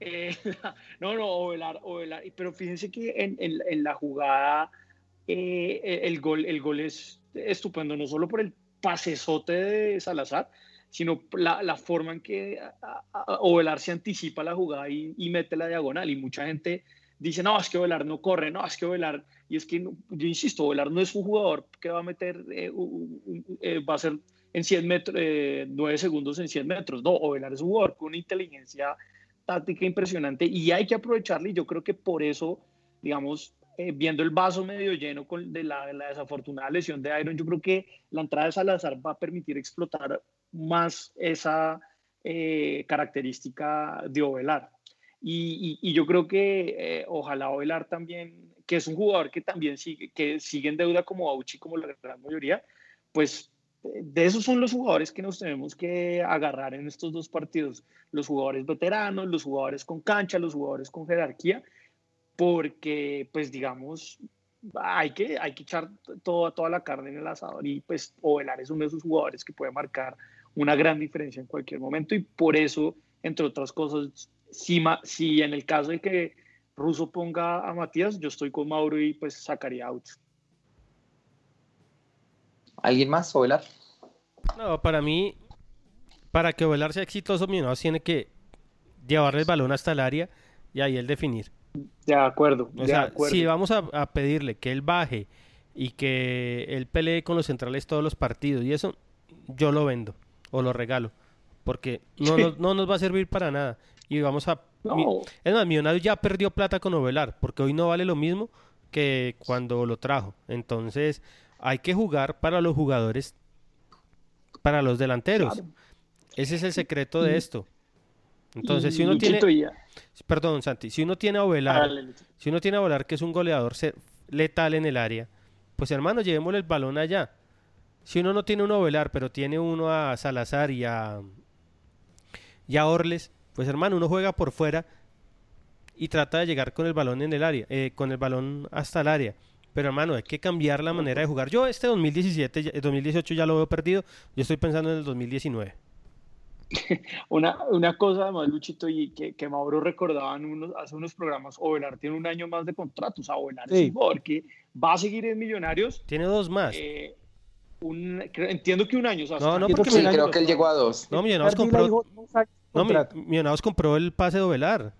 H: eh, no, no, Ovelar, Ovelar, pero fíjense que en, en, en la jugada eh, el, gol, el gol es estupendo, no solo por el pasesote de Salazar, sino la, la forma en que Ovelar se anticipa la jugada y, y, mete la diagonal. Y mucha gente dice, no, es que Ovelar no corre, no, es que Ovelar, y es que yo insisto, Ovelar no es un jugador que va a meter, eh, eh, va a ser en 100 metros, eh, 9 segundos en 100 metros, no, Ovelar es un jugador con una inteligencia táctica impresionante y hay que aprovecharle y yo creo que por eso, digamos, eh, viendo el vaso medio lleno con de la, la, desafortunada lesión de Iron, yo creo que la entrada de Salazar va a permitir explotar más esa eh, característica de Ovelar. Y, yo creo que eh, ojalá Ovelar también, que es un jugador que también sigue, que sigue en deuda como Auchi, como la gran mayoría, pues de esos son los jugadores que nos tenemos que agarrar en estos dos partidos. Los jugadores veteranos, los jugadores con cancha, los jugadores con jerarquía, porque pues digamos, hay que, hay que echar toda, toda la carne en el asador y pues Ovelar es uno de esos jugadores que puede marcar una gran diferencia en cualquier momento y por eso, entre otras cosas, si, si en el caso de que Russo ponga a Matías, yo estoy con Mauro y pues sacaría out.
F: ¿Alguien más, Ovelar?
C: No, para mí, para que Ovelar sea exitoso, Millonarios tiene que llevarle el balón hasta el área y ahí el definir.
H: De acuerdo.
C: O sea, si vamos a, a, pedirle que él baje y que él pelee con los centrales todos los partidos y eso, yo lo vendo o lo regalo. Porque no, nos, no nos va a servir para nada. Y vamos a...
H: No.
C: Es más, Millonarios ya perdió plata con Ovelar, porque hoy no vale lo mismo que cuando lo trajo. Entonces, hay que jugar para los jugadores, para los delanteros. Claro. Ese es el secreto de esto. Entonces, si uno tiene. Perdón, Santi. Si uno tiene a Ovelar, si uno tiene a Ovelar, que es un goleador letal en el área, pues hermano, llevémosle el balón allá. Si uno no tiene un Ovelar, pero tiene uno a Salazar y a, y a Orles, pues hermano, uno juega por fuera y trata de llegar con el balón en el área, eh, con el balón hasta el área. Pero hermano, hay que cambiar la manera de jugar. Yo este 2017, 2018 ya lo veo perdido. Yo estoy pensando en el 2019.
H: una, una cosa además, Luchito, y que, que Mauro recordaba en unos, hace unos programas, Ovelar tiene un año más de contrato, o sea, Ovelar sí. es un jugador que va a seguir en Millonarios.
C: Tiene dos más.
H: Eh, un, entiendo que un año. O sea,
C: no, no,
F: porque sí, creo que él llegó a dos.
C: No, Millonarios compró, no, Millonarios compró el pase de Ovelar.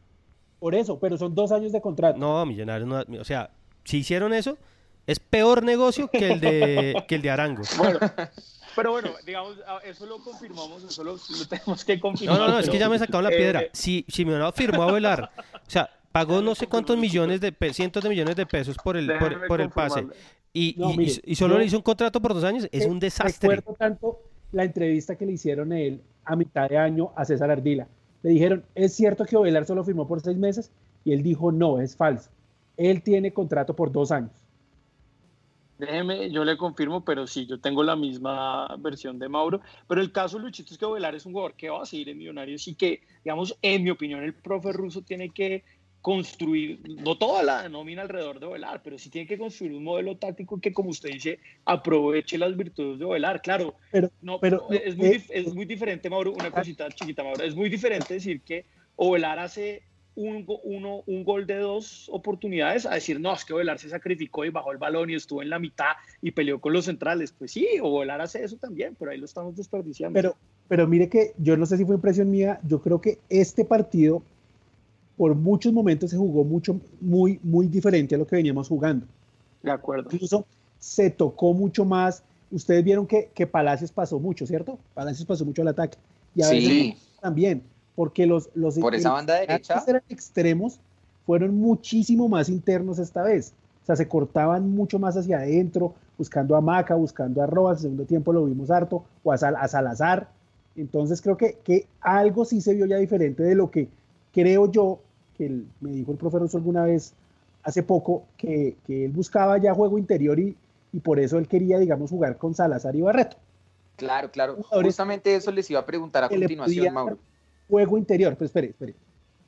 G: Por eso, pero son dos años de contrato.
C: No, Millonarios no, o sea, si hicieron eso, es peor negocio que el de, que el de Arango.
H: Bueno, pero bueno, digamos, eso lo confirmamos, eso lo, lo tenemos que confirmar.
C: No, no, no,
H: pero,
C: es que ya me sacaron la piedra. Eh, si, si Millonarios firmó a Velar, o sea, pagó no sé cuántos millones de cientos de millones de pesos por el, por, por, el pase. Y, no, y, mire, y, solo yo, le hizo un contrato por dos años, es un desastre.
G: Recuerdo tanto la entrevista que le hicieron a él a mitad de año a César Ardila. Le dijeron, ¿es cierto que Ovelar solo firmó por seis meses? Y él dijo, no, es falso. Él tiene contrato por dos años.
H: Déjeme, yo le confirmo, pero sí, yo tengo la misma versión de Mauro. Pero el caso, Luchito, es que Ovelar es un jugador que va a seguir en Millonarios y que, digamos, en mi opinión, el profe ruso tiene que construir, no toda la nómina alrededor de Ovelar, pero sí tiene que construir un modelo táctico que, como usted dice, aproveche las virtudes de Ovelar. Claro,
G: pero,
H: no,
G: pero,
H: es, muy, eh, es muy diferente, Mauro, una cosita chiquita, Mauro, es muy diferente decir que Ovelar hace un, uno, un gol de dos oportunidades a decir, no, es que Ovelar se sacrificó y bajó el balón y estuvo en la mitad y peleó con los centrales. Pues sí, Ovelar hace eso también, pero ahí lo estamos desperdiciando.
G: Pero, pero mire que yo no sé si fue impresión mía, yo creo que este partido por muchos momentos se jugó mucho, muy, muy diferente a lo que veníamos jugando.
H: De acuerdo.
G: Incluso se tocó mucho más. Ustedes vieron que, que Palacios pasó mucho, ¿cierto? Palacios pasó mucho al ataque. Y a
F: sí.
G: también porque los, los
F: por esa banda derecha
G: eran extremos fueron muchísimo más internos esta vez. O sea, se cortaban mucho más hacia adentro, buscando a Maca, buscando a Rojas, en segundo tiempo lo vimos harto, o a, Sal, a Salazar. Entonces creo que, que, algo sí se vio ya diferente de lo que creo yo, que el, me dijo el Russo alguna vez hace poco, que, que él buscaba ya juego interior y, y, por eso él quería, digamos, jugar con Salazar y Barreto.
F: Claro, claro. Justamente eso les iba a preguntar a continuación, Mauro
G: juego interior. Pues espere, espere,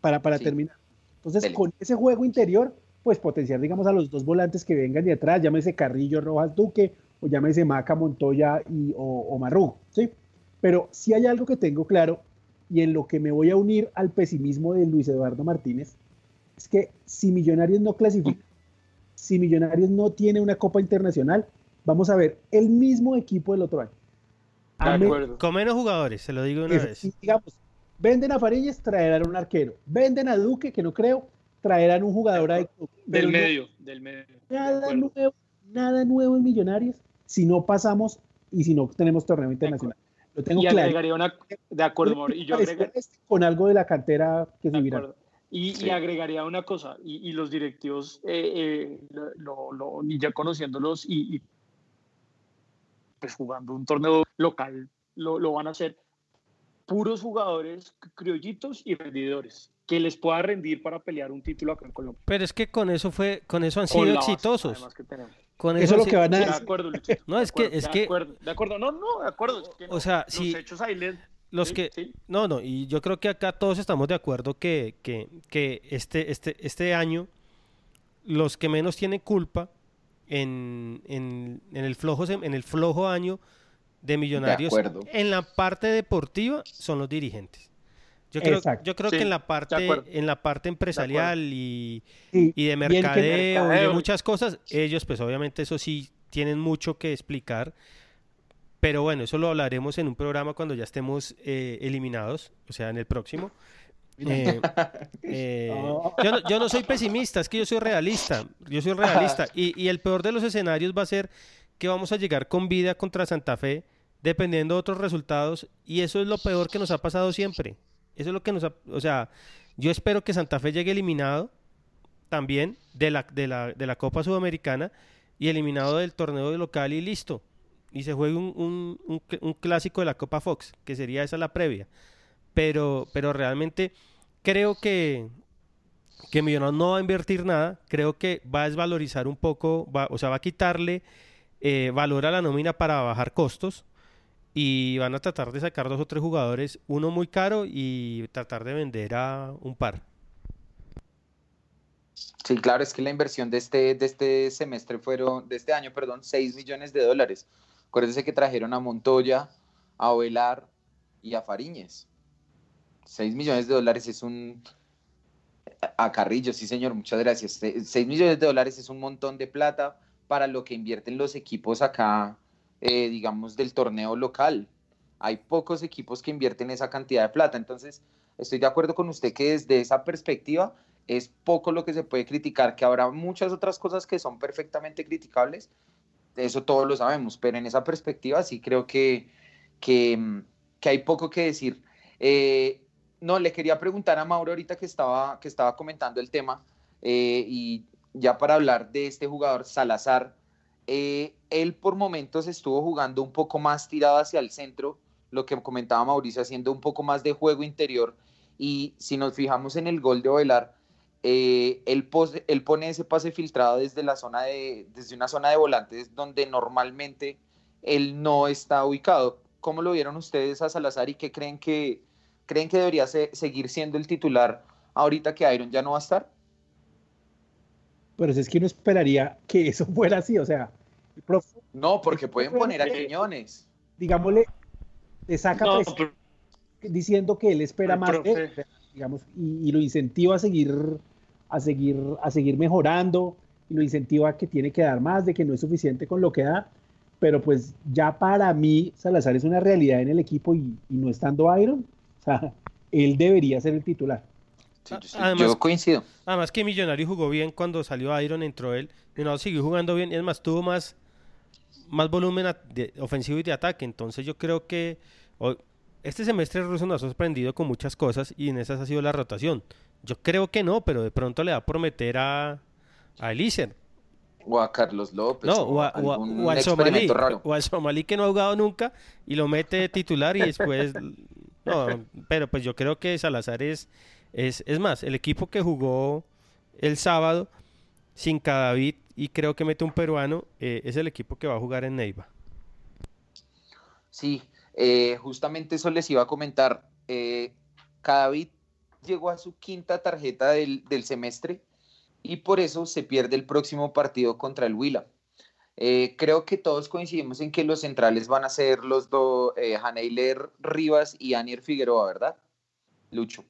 G: para, para sí. terminar. Entonces, Dele. con ese juego interior, pues potenciar, digamos, a los dos volantes que vengan de atrás, llámese Carrillo, Rojas, Duque, o llámese Maca, Montoya y, o, o Marrugo, ¿sí? Pero si hay algo que tengo claro, y en lo que me voy a unir al pesimismo de Luis Eduardo Martínez, es que si Millonarios no clasifica, si Millonarios no tiene una Copa Internacional, vamos a ver el mismo equipo del otro año.
C: Con menos jugadores, se lo digo una vez.
G: digamos, venden a Fariñez, traerán un arquero. Venden a Duque, que no creo, traerán un jugador ahí.
H: Del medio, del medio.
G: Nada nuevo, nada nuevo en Millonarios si no pasamos y si no tenemos torneo internacional. Lo tengo
H: y agregaría una, de acuerdo, y yo agregaría,
G: este con algo de la cantera que se mira.
H: Y, agregaría una cosa, y, los directivos, eh, eh, lo, lo, ya conociéndolos y, pues jugando un torneo local, lo, lo van a hacer puros jugadores criollitos y rendidores que les pueda rendir para pelear un título acá en Colombia.
C: Pero es que con eso fue, con eso han sido exitosos.
G: Con eso, es lo que van a
H: decir. De acuerdo,
C: No, es que, es
H: de
C: que.
H: Acuerdo, de acuerdo, no, no, de acuerdo.
C: o sea, si.
H: Los hechos ahí les...
C: Los que, no, no, y yo creo que acá todos estamos de acuerdo que, que, que este, este, este año los que menos tienen culpa en, en, en, el flojo, en el flojo año de Millonarios en la parte deportiva son los dirigentes. Yo creo, yo creo que en la parte, en la parte empresarial y, y, de mercadeo y de muchas cosas, ellos pues obviamente eso sí tienen mucho que explicar. Pero bueno, eso lo hablaremos en un programa cuando ya estemos eh, eliminados, o sea, en el próximo. Eh, eh, yo, no, yo, no, soy pesimista, es que yo soy realista. Yo soy realista. Y, y, el peor de los escenarios va a ser que vamos a llegar con vida contra Santa Fe dependiendo de otros resultados. Y eso es lo peor que nos ha pasado siempre. Eso es lo que nos ha... O sea, yo espero que Santa Fe llegue eliminado también de la, de la, de la Copa Sudamericana y eliminado del torneo de local y listo. Y se juegue un, un, un, clásico de la Copa Fox, que sería esa la previa. Pero, pero realmente creo que, que Millonarios no va a invertir nada. Creo que va a desvalorizar un poco, va, o sea, va a quitarle eh, valor a la nómina para bajar costos y van a tratar de sacar dos o tres jugadores, uno muy caro y tratar de vender a un par.
F: Sí, claro, es que la inversión de este, de este semestre fueron, de este año, perdón, 6 millones de dólares. Acuérdense que trajeron a Montoya, a Ovelar y a Fariñez. 6 millones de dólares es un... A Carrillo, sí señor, muchas gracias. 6 millones de dólares es un montón de plata para lo que invierten los equipos acá eh, digamos, del torneo local. Hay pocos equipos que invierten esa cantidad de plata. Entonces, estoy de acuerdo con usted que desde esa perspectiva es poco lo que se puede criticar, que habrá muchas otras cosas que son perfectamente criticables. Eso todos lo sabemos, pero en esa perspectiva sí creo que, que, hay poco que decir. Eh, no, le quería preguntar a Mauro ahorita que estaba, que estaba comentando el tema eh, y ya para hablar de este jugador Salazar, eh, él por momentos estuvo jugando un poco más tirado hacia el centro, lo que comentaba Mauricio, haciendo un poco más de juego interior. Y si nos fijamos en el gol de Ovelar, eh, él, pone ese pase filtrado desde, la zona de, desde una zona de volantes donde normalmente él no está ubicado. ¿Cómo lo vieron ustedes a Salazar y qué creen que, creen que debería seguir siendo el titular ahorita que Iron ya no va a estar?
G: Pero es que uno esperaría que eso fuera así, o sea.
F: No, porque pueden poner a Quiñones.
G: Digámosle, le saca diciendo que él espera más digamos, y, lo incentiva a seguir, a seguir, a seguir mejorando, y lo incentiva a que tiene que dar más, de que no es suficiente con lo que da. Pero pues ya para mí, Salazar es una realidad en el equipo y, y no estando Iron, o sea, él debería ser el titular.
F: Yo, coincido.
C: Además que Millonario jugó bien cuando salió Iron, entró él. Y no, siguió jugando bien. Y además tuvo más, más volumen de, ofensivo y de ataque. Entonces yo creo que este semestre Russo nos ha sorprendido con muchas cosas y en esas ha sido la rotación. Yo creo que no, pero de pronto le va a prometer a, Elíser.
F: O a Carlos López.
C: No, o, al Somalí. O al Somalí que no ha jugado nunca y lo mete titular y después... no, pero pues yo creo que Salazar es es, más, el equipo que jugó el sábado sin Cadavid y creo que mete un peruano, eh, es el equipo que va a jugar en Neiva.
F: Sí, eh, justamente eso les iba a comentar. Eh, Cadavid llegó a su quinta tarjeta del, semestre y por eso se pierde el próximo partido contra el Huila. Eh, creo que todos coincidimos en que los centrales van a ser los dos, eh, Rivas y Anier Figueroa, ¿verdad? Lucho.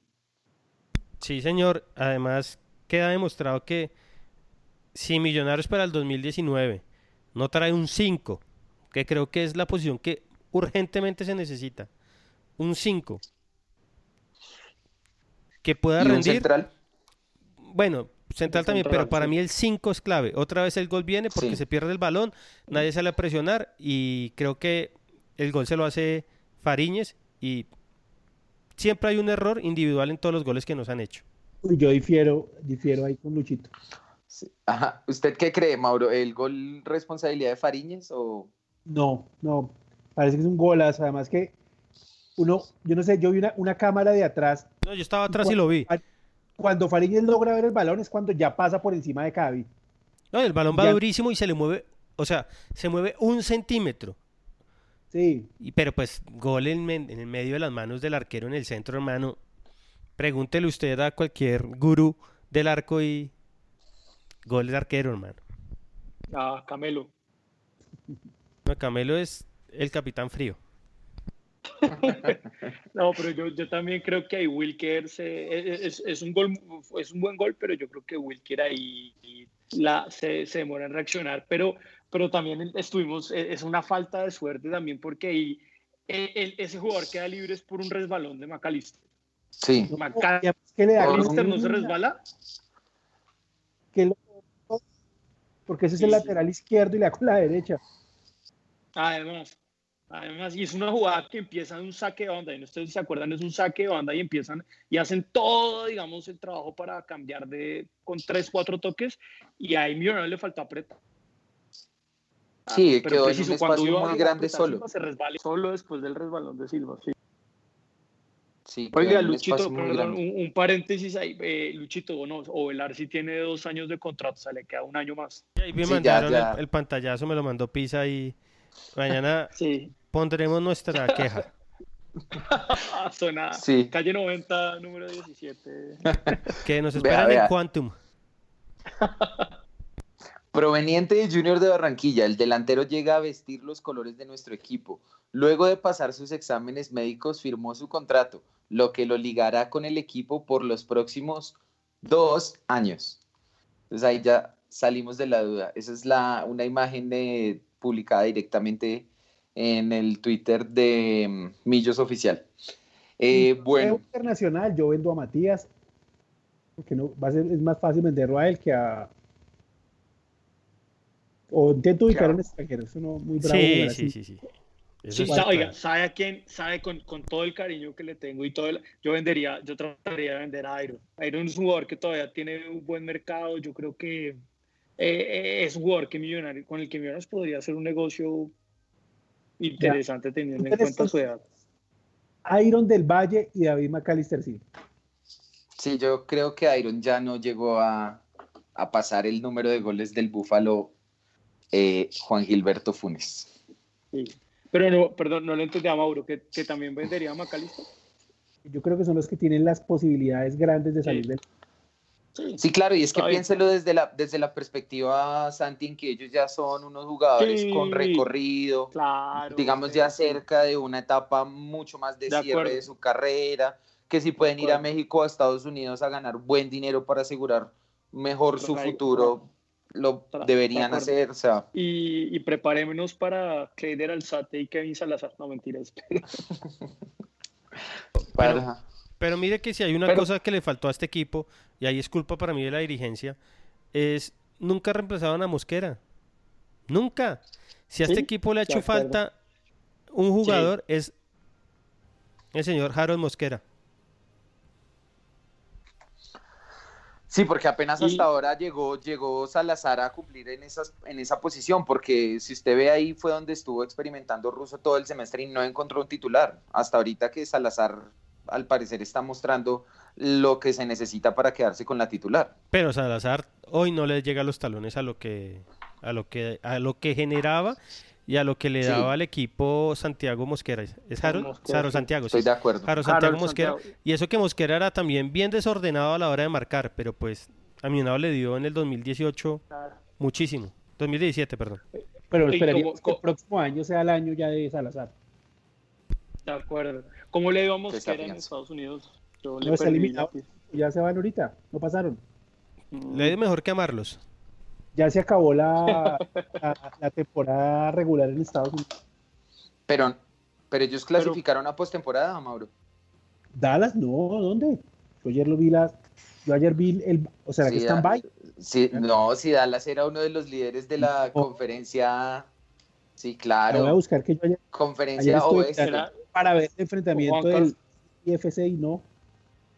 C: Sí, señor. Además, queda demostrado que si Millonarios para el 2019 no trae un 5, que creo que es la posición que urgentemente se necesita? Un 5. Que pueda
F: ¿Y un
C: rendir.
F: central?
C: Bueno, central también,
H: central,
C: pero para
H: sí.
C: mí el 5 es clave. Otra vez el gol viene porque
F: Sí.
C: se pierde el balón, nadie sale a presionar y creo que el gol se lo hace Fariñez y siempre hay un error individual en todos los goles que nos han hecho.
G: Yo difiero, difiero ahí con Luchito.
F: Sí. Ajá. ¿Usted qué cree, Mauro? ¿El gol responsabilidad de Fariñez o...?
G: No, no, parece que es un golazo. Además que uno, yo no sé, yo vi una, una cámara de atrás.
C: No, yo estaba atrás y lo vi.
G: Cuando Fariñez logra ver el balón es cuando ya pasa por encima de Cavi.
C: No, el balón va
G: Ya-
C: durísimo y se le mueve, o sea, se mueve un centímetro.
G: Sí,
C: Y, pero pues gol en, en el medio de las manos del arquero en el centro, hermano. Pregúntele usted a cualquier gurú del arco y gol de arquero, hermano.
H: Ah, Camelo.
C: No, Camelo es el capitán frío.
H: No, pero yo, yo también creo que ahí Wilker se- es, un gol, es un buen gol, pero yo creo que Wilker ahí la, se, se demora en reaccionar. Pero, pero también estuvimos, e, es una falta de suerte también porque ahí el- el- ese jugador queda libre es por un resbalón de McAllister.
F: Sí.
H: McAllister
G: que le da
F: Por
H: no se resbala.
G: que lo- porque ese es el
H: Sí,
G: lateral izquierdo y le da con la derecha.
H: Además, además, y es una jugada que empieza en un saque de banda, y no ustedes se acuerdan, es un saque de banda y empiezan y hacen todo, digamos, el trabajo para cambiar de con tres, cuatro toques, y ahí Millonarios le faltó apretar.
F: Sí,
H: Pero
F: quedó en un
H: cuando
F: espacio muy
H: a
F: grande solo.
H: Silva, se resbala solo después del resbalón de Silva. sí.
F: Sí,
H: Oiga, Luchito, perdón, un, un paréntesis ahí. eh, Luchito, o no, o Velar sí tiene dos años de contrato, o sea, le queda un año más.
C: Y ahí me
F: Sí,
C: mandaron
F: ya.
C: El, el pantallazo, me lo mandó Pisa y mañana
H: Sí.
C: pondremos nuestra queja.
H: Zona
F: Sí.
H: calle 90, número 17.
C: Que nos
F: Vea,
C: esperan
F: vea.
C: en Quantum.
F: Proveniente de Junior de Barranquilla, el delantero llega a vestir los colores de nuestro equipo. Luego de pasar sus exámenes médicos, firmó su contrato, lo que lo ligará con el equipo por los próximos dos años. Entonces ahí ya salimos de la duda. Esa es la, una imagen de- publicada directamente en el Twitter de mm, Millos Oficial. Eh, bueno,
G: internacional, yo vendo a Matías. Porque no, va a ser, es más fácil venderlo a él que a. O intento ubicar a un extranjero. Eso no, muy bravo.
C: Sí, sí, sí, sí. Eso
H: Sí,
C: es
H: sa-
C: total.
H: oiga, ¿sabe a quién? ¿Sabe con, con todo el cariño que le tengo y todo el- Yo vendería, yo trataría de vender a Iron. Iron es un jugador que todavía tiene un buen mercado. Yo creo que eh, eh, es un jugador que millonario, con el que Millonarios podría hacer un negocio interesante teniendo en cuenta su edad.
G: Iron del Valle y David McAllister, sí.
F: sí, yo creo que Iron ya no llegó a, a pasar el número de goles del Búfalo eh, Juan Gilberto Funes.
H: Sí. Pero no, perdón, no le entendí a Mauro, que, que también vendería a Macalister.
G: Yo creo que son los que tienen las posibilidades grandes de salir
H: Sí.
G: del.
F: Sí, claro, y es que
H: bien.
F: piénselo desde la, desde la perspectiva, Santi, en que ellos ya son unos jugadores
H: Sí.
F: con recorrido,
H: Claro.
F: digamos
H: sí,
F: ya cerca de una etapa mucho más de,
H: De
F: cierre
H: acuerdo.
F: de su carrera, que si pueden ir a. México o a Estados Unidos a ganar buen dinero para asegurar mejor su futuro, lo deberían hacer, o sea,
H: Y, y preparémonos para Kleider Alzate y Kevin Salazar. No, mentiras.
F: para...
C: Pero mire que si hay una
H: Pero-
C: cosa que le faltó a este equipo, y ahí es culpa para mí de la dirigencia, es nunca reemplazaban a Mosquera. Nunca. Si a este
H: Sí,
C: equipo le ha hecho falta un jugador, es el señor Harold Mosquera.
F: Sí, porque apenas
H: Y-
F: hasta ahora llegó, llegó Salazar a cumplir en, esas, en esa posición, porque si usted ve ahí fue donde estuvo experimentando Russo todo el semestre y no encontró un titular. Hasta ahorita que Salazar al parecer está mostrando lo que se necesita para quedarse con la titular.
C: Pero Salazar hoy no le llega a los talones a lo que a lo que a lo que generaba y a lo que le
F: Sí.
C: daba al equipo Santiago Mosquera. ¿Es?
H: Mosquera, sí.
C: Santiago,
F: Estoy
C: sí.
F: de acuerdo.
C: Harold Santiago
H: Harold
C: Mosquera.
H: Santiago.
C: Y eso que Mosquera era también bien desordenado a la hora de marcar, pero pues a Millonado le dio en el 2018 muchísimo. 2017, perdón.
G: Pero esperaríamos
H: como-
G: que el próximo año sea el año ya de Salazar.
H: De acuerdo. ¿Cómo le iba a Mosquera en. Estados Unidos? Yo
G: No está eliminado. Ya se van ahorita, no pasaron.
C: Le dio mejor que amarlos.
G: Ya se acabó la, la, la temporada regular en Estados Unidos.
F: Pero Pero ellos clasificaron a postemporada, Mauro.
G: Dallas, no, ¿dónde? Yo ayer lo vi la, yo ayer vi el, o sea, que están by.
F: Sí, no, si Dallas era uno de los líderes de la conferencia. Sí, claro.
G: Voy a buscar que yo ayer,
F: conferencia oeste.
G: Para ver el enfrentamiento del IFC y no.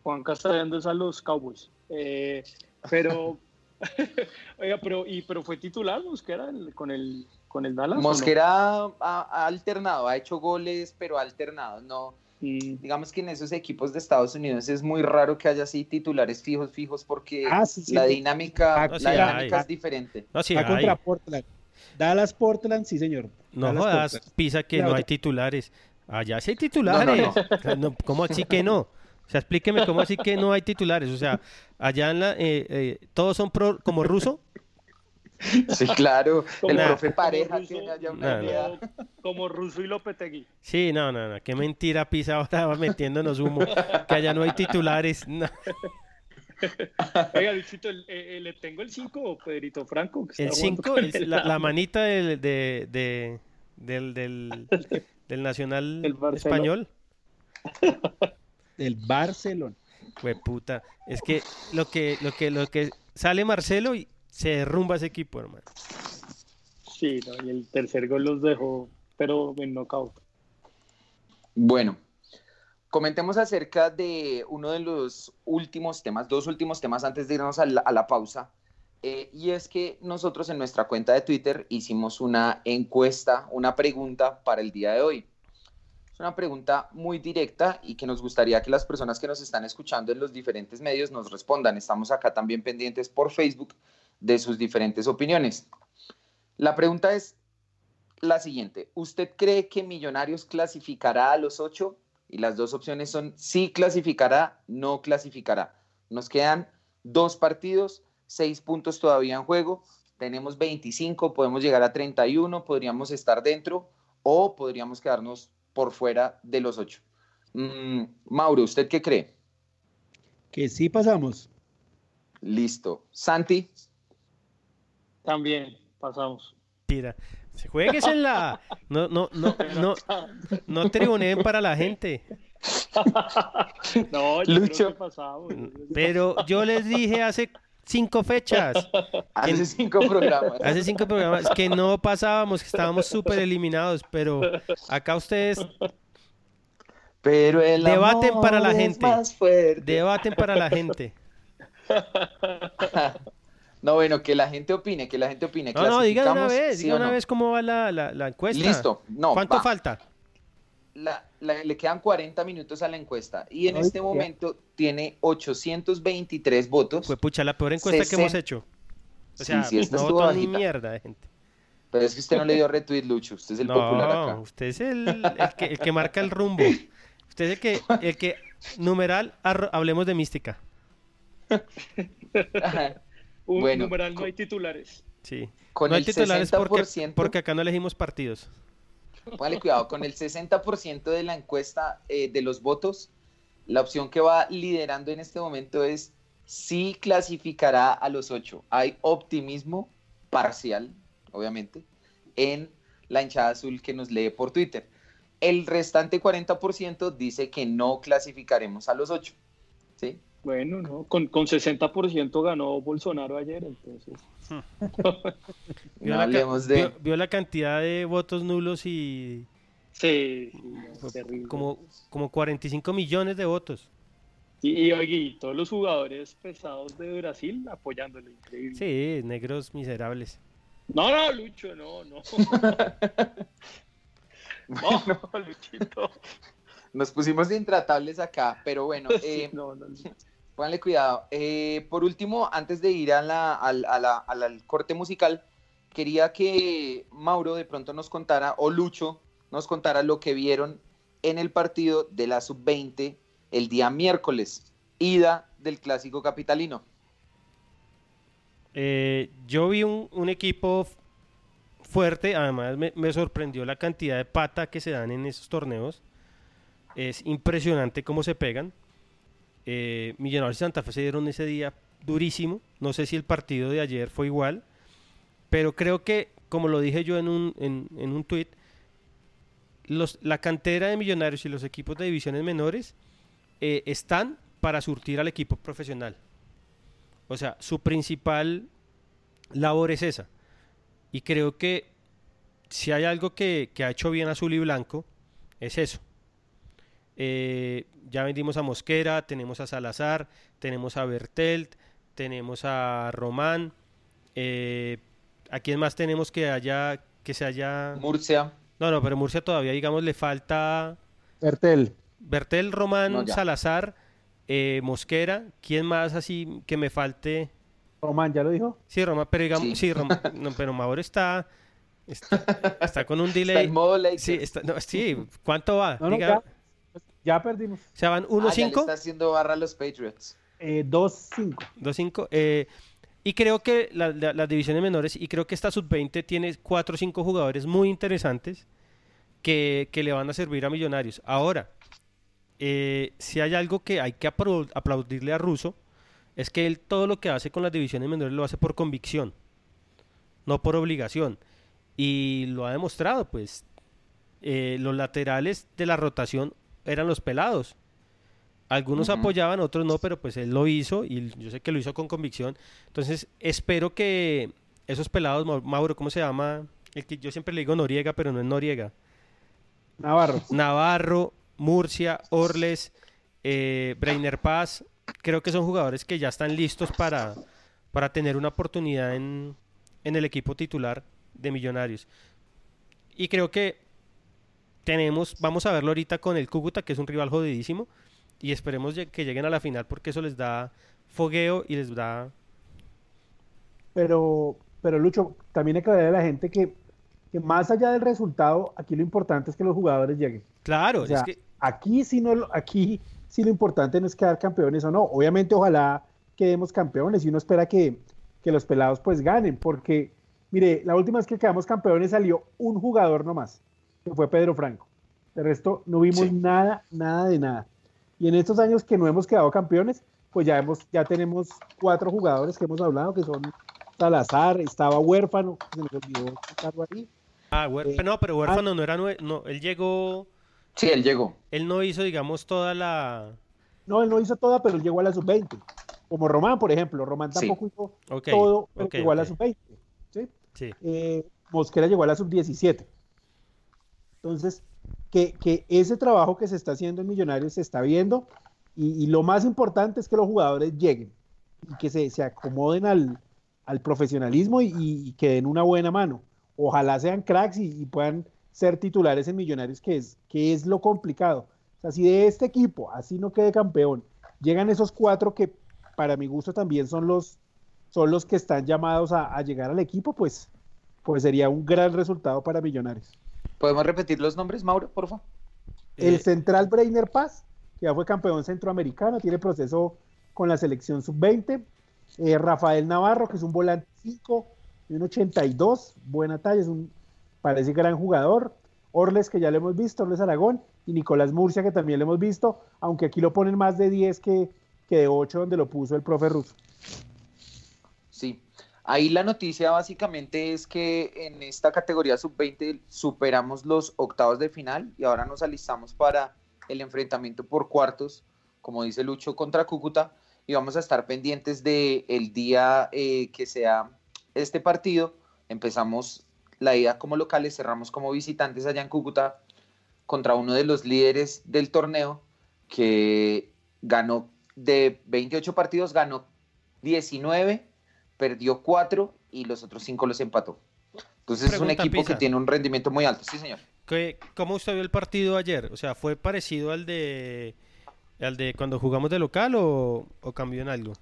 H: Juan Castellanos a los Cowboys. Eh, pero, oiga, pero, y, pero fue titular Mosquera con el, con el Dallas.
F: Mosquera ha, ha, alternado, ha hecho goles, pero ha alternado. No, Digamos que en esos equipos de Estados Unidos es muy raro que haya así titulares fijos, fijos, porque ah, la dinámica, ah, la dinámica es diferente.
G: No, sí, contra Portland. Dallas Portland, sí, señor.
C: No jodas, pisa que no hay titulares. Allá sí hay titulares. ¿Cómo así que no? O sea, explíqueme cómo así que no hay titulares. O sea, allá en la, eh, eh, todos son pro, como ruso.
F: Sí, claro. el profe Pareja tiene allá una idea.
H: Como Russo y Lopetegui.
C: Sí, no, no, no. Qué mentira Pisa ahora va metiéndonos humo. Que allá no hay titulares.
H: Oiga, Luchito, eh, ¿le tengo el 5 o Pedrito Franco?
C: el 5, la, manita del, de, del, del, del Nacional Español.
G: Del Barcelona.
C: Fue puta. Es que lo que, lo que, lo que sale Marcelo y se derrumba ese equipo, hermano.
H: Sí, y el tercer gol los dejó, pero en knockout.
F: Bueno, comentemos acerca de uno de los últimos temas, dos últimos temas antes de irnos a la, pausa. Eh, y es que nosotros en nuestra cuenta de Twitter hicimos una encuesta, una pregunta para el día de hoy. Una pregunta muy directa y que nos gustaría que las personas que nos están escuchando en los diferentes medios nos respondan. Estamos acá también pendientes por Facebook de sus diferentes opiniones. La pregunta es la siguiente. ¿Usted cree que Millonarios clasificará a los ocho? Y las dos opciones son sí clasificará, no clasificará. Nos quedan dos partidos, seis puntos todavía en juego. Tenemos 25, podemos llegar a 31, podríamos estar dentro o podríamos quedarnos por fuera de los ocho. Mm, Mauro, ¿usted qué cree?
G: Que sí pasamos.
F: Listo. Santi.
H: También pasamos.
C: Mira, se juegues en la. No, no, no, no, no tribuneen para la gente.
H: no, yo Lucho. Creo que pasamos.
C: Pero yo les dije hace cinco fechas.
F: Hace cinco programas.
C: Hace cinco programas que no pasábamos, que estábamos súper eliminados, pero acá ustedes
F: pero el
C: debaten para la gente. Debaten para la gente.
F: No, bueno, que la gente opine, que la gente opine.
C: No, no, diga una vez, diga una vez cómo va la, la, encuesta.
F: Listo, no.
C: ¿Cuánto falta?
F: Le quedan 40 minutos a la encuesta y en este momento tiene 823 votos.
C: Fue pucha, la peor encuesta que hemos hecho. O sea, sí, sí, no votó ni mierda de gente.
F: Pero es que usted no le dio retweet, Lucho. Usted es el popular acá.
C: usted es el, el, que, el, que, marca el rumbo. Usted es el que, el que numeral, hablemos de mística.
H: Un bueno, numeral no hay titulares.
C: Sí. Con no hay titulares porque, porque acá no elegimos partidos.
F: Póngale cuidado, con el 60% de la encuesta eh, de los votos, la opción que va liderando en este momento es sí clasificará a los ocho. Hay optimismo parcial, obviamente, en la hinchada azul que nos lee por Twitter. El restante 40% dice que no clasificaremos a los ocho. ¿sí?
H: Bueno, no, con, con 60% ganó Bolsonaro ayer, entonces.
C: vio, la, de... vio, la cantidad de votos nulos y.
H: Sí,
C: como, como 45 millones de votos.
H: Y, y, todos los jugadores pesados de Brasil apoyándole, increíble.
C: Sí, negros miserables.
H: No, no, Lucho, no, no. no, Luchito.
F: Nos pusimos intratables acá, pero bueno. Eh, no, no, pónganle cuidado. Eh, por último, antes de ir al corte musical, quería que Mauro de pronto nos contara, o Lucho nos contara lo que vieron en el partido de la sub-20 el día miércoles, ida del clásico capitalino.
C: Eh, yo vi un, equipo fuerte, además me, me, sorprendió la cantidad de pata que se dan en esos torneos. Es impresionante cómo se pegan. Eh, Millonarios y Santa Fe se dieron ese día durísimo. No sé si el partido de ayer fue igual, pero creo que, como lo dije yo en un, en, un tuit, la cantera de millonarios y los equipos de divisiones menores eh, están para surtir al equipo profesional. O sea, su principal labor es esa. Y creo que si hay algo que, que ha hecho bien Azul y Blanco, es eso. Eh, ya vendimos a Mosquera, tenemos a Salazar, tenemos a Bertelt, tenemos a Román. Eh, ¿A quién más tenemos que haya que se haya
F: Murcia.
C: No, no, pero Murcia todavía, digamos, le falta
G: Bertel.
C: Bertel, Román,
F: No.
C: Salazar, eh, Mosquera. ¿Quién más así que me falte?
G: Román, ¿ya lo dijo?
C: Sí, Román, pero digamos,
F: Sí.
C: sí, Román, no, pero Mauro está, está, está con un delay.
F: Está en modo.
C: Sí, está- no, sí, ¿cuánto va?
G: No, no,
C: Diga-
G: ya, perdimos.
C: o sea, van
F: Ah, ya le
C: 1-5.
F: está haciendo barra a los Patriots.
G: Eh, 2-5.
C: 2-5. eh, y creo que la- la- las divisiones menores, y creo que esta sub-20 tiene 4 o 5 jugadores muy interesantes que, que le van a servir a Millonarios. Ahora, eh, si hay algo que hay que aplaudirle a Russo, es que él todo lo que hace con las divisiones menores lo hace por convicción, no por obligación. Y lo ha demostrado, pues. Eh, los laterales de la rotación eran los pelados. Algunos apoyaban, otros no, pero pues él lo hizo y yo sé que lo hizo con convicción. Entonces, espero que esos pelados, Mau- Mauro, ¿cómo se llama? El que yo siempre le digo Noriega, pero no es Noriega.
G: Navarro.
C: Navarro, Murcia, Orles, eh, Breiner Paz, creo que son jugadores que ya están listos para, para tener una oportunidad en, en el equipo titular de Millonarios. Y creo que tenemos, vamos a verlo ahorita con el Cúcuta, que es un rival jodidísimo, y esperemos que lleguen a la final porque eso les da fogueo y les da...
G: Pero, pero Lucho, también hay que ver a la gente que, que más allá del resultado, aquí lo importante es que los jugadores lleguen.
C: Claro,
G: O sea,
C: es que
G: aquí sí no, lo- aquí sí lo importante no es quedar campeones o no. Obviamente, ojalá quedemos campeones y uno espera que, que los pelados pues ganen, porque, mire, la última vez que quedamos campeones salió un jugador nomás, que fue Pedro Franco. De resto, no vimos
F: Sí.
G: nada, nada de nada. Y en estos años que no hemos quedado campeones, pues ya hemos, ya tenemos cuatro jugadores que hemos hablado, que son Salazar, estaba huérfano, se nos olvidó ahí.
C: Ah,
G: Eh,
C: no, pero huérfano no era... No, él llegó...
F: Sí, él llegó.
C: Él no hizo, digamos, toda la...
G: No, él no hizo toda, pero él llegó a la sub-20. Como Román, por ejemplo. Román
F: Sí.
G: tampoco hizo todo, pero
C: ok,
G: llegó a la
C: ok.
G: sub-20. ¿sí?
C: Sí.
G: Eh, Mosquera llegó a la sub-17. Entonces, que, ese trabajo que se está haciendo en Millonarios se está viendo y, lo más importante es que los jugadores lleguen y que se, acomoden al, al profesionalismo y, y que den una buena mano. Ojalá sean cracks y, y puedan ser titulares en Millonarios, que es, que es lo complicado. O sea, si de este equipo, así no quede campeón, llegan esos cuatro que para mi gusto también son los, son los que están llamados a, a llegar al equipo, pues, pues sería un gran resultado para Millonarios.
F: ¿Podemos repetir los nombres, Mauro, por favor?
G: El
C: Eh,
G: central Breiner Paz, que ya fue campeón centroamericano, tiene proceso con la selección sub-20. Eh, Rafael Navarro, que es un volante 5, de un 82, buena talla, es un, parece gran jugador. Orles, que ya lo hemos visto, Orles Aragón, y Nicolás Murcia, que también lo hemos visto, aunque aquí lo ponen más de 10 que, que de 8, donde lo puso el profe ruso.
F: Sí. Ahí la noticia básicamente es que en esta categoría sub-20 superamos los octavos de final y ahora nos alistamos para el enfrentamiento por cuartos, como dice Lucho, contra Cúcuta. Y vamos a estar pendientes del el día eh, que sea este partido. Empezamos la ida como locales, cerramos como visitantes allá en Cúcuta contra uno de los líderes del torneo que ganó de 28 partidos, ganó 19 perdió cuatro y los otros cinco los empató. Entonces es un equipo
C: Pisa.
F: que tiene un rendimiento muy alto. Sí, señor.
C: ¿qué- ¿Cómo usted vio el partido ayer? O sea, ¿fue parecido al de al de cuando jugamos de local o, o cambió en algo?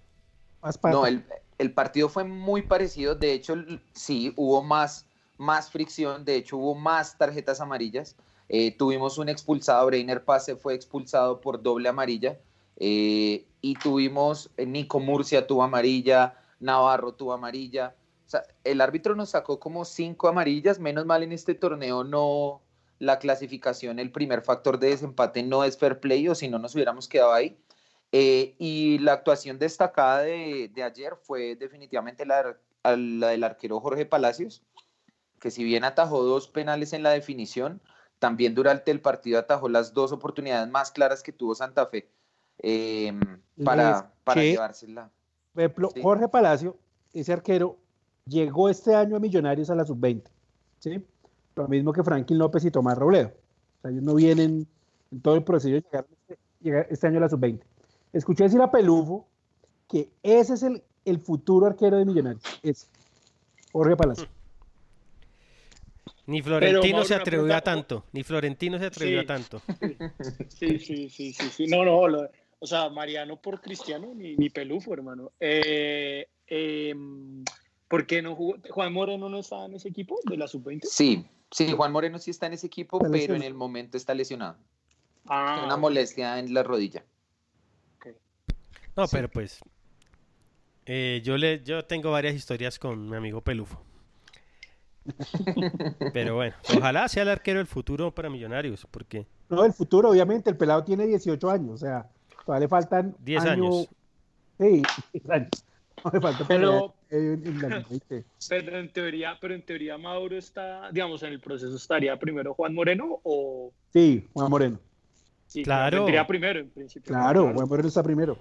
F: No, el, el partido fue muy parecido. De hecho, sí, hubo más, más fricción. De hecho, hubo más tarjetas amarillas. Eh, tuvimos un expulsado. Breiner Pase fue expulsado por doble amarilla. Eh, y tuvimos, eh, Nico Murcia tuvo amarilla, Navarro tuvo amarilla. O sea, el árbitro nos sacó como cinco amarillas. Menos mal en este torneo no la clasificación, el primer factor de desempate no es fair play o si no nos hubiéramos quedado ahí. Eh, y la actuación destacada de, de ayer fue definitivamente la, la del arquero Jorge Palacios, que si bien atajó dos penales en la definición, también durante el partido atajó las dos oportunidades más claras que tuvo Santa Fe eh, para, para llevársela.
G: Por ejemplo,
F: Sí.
G: Jorge Palacio, ese arquero, llegó este año a Millonarios a la sub-20. ¿sí? Lo mismo que Franklin López y Tomás Robledo. O sea, ellos no vienen en todo el proceso de llegar este, llegar este año a la sub-20. Escuché decir a Pelufo que ese es el, el futuro arquero de Millonarios. Es Jorge Palacio.
C: Ni Florentino
H: Mauro,
C: se atrevió a tanto. Ni Florentino se atrevió
H: Sí.
C: a tanto.
H: Sí, sí, sí, sí, sí. No, no, lo- o sea, Mariano por Cristiano ni, ni Pelufo, hermano. Eh, eh, ¿Por qué no jugó? ¿Juan Moreno no estaba en ese equipo de la sub-20?
F: Sí, sí, Juan Moreno sí está en ese equipo,
G: Está
F: pero en el momento está lesionado.
H: Ah,
F: Tiene una molestia en la rodilla.
C: No, pero pues. eh, yo le, yo tengo varias historias con mi amigo Pelufo. Pero bueno, ojalá sea el arquero del futuro para Millonarios, porque
G: No, el futuro, obviamente, el pelado tiene 18 años, o sea, todavía le faltan
C: 10
G: año-
C: años.
G: Sí, 10 años. No le falta
H: Pero-
G: para llegar, en la sub-20.
H: pero en teoría, pero en teoría Mauro está, digamos, en el proceso estaría primero Juan Moreno o
G: Sí, Juan Moreno.
H: sí,
C: Claro.
H: tendría primero en principio.
G: Claro, Juan Moreno está primero.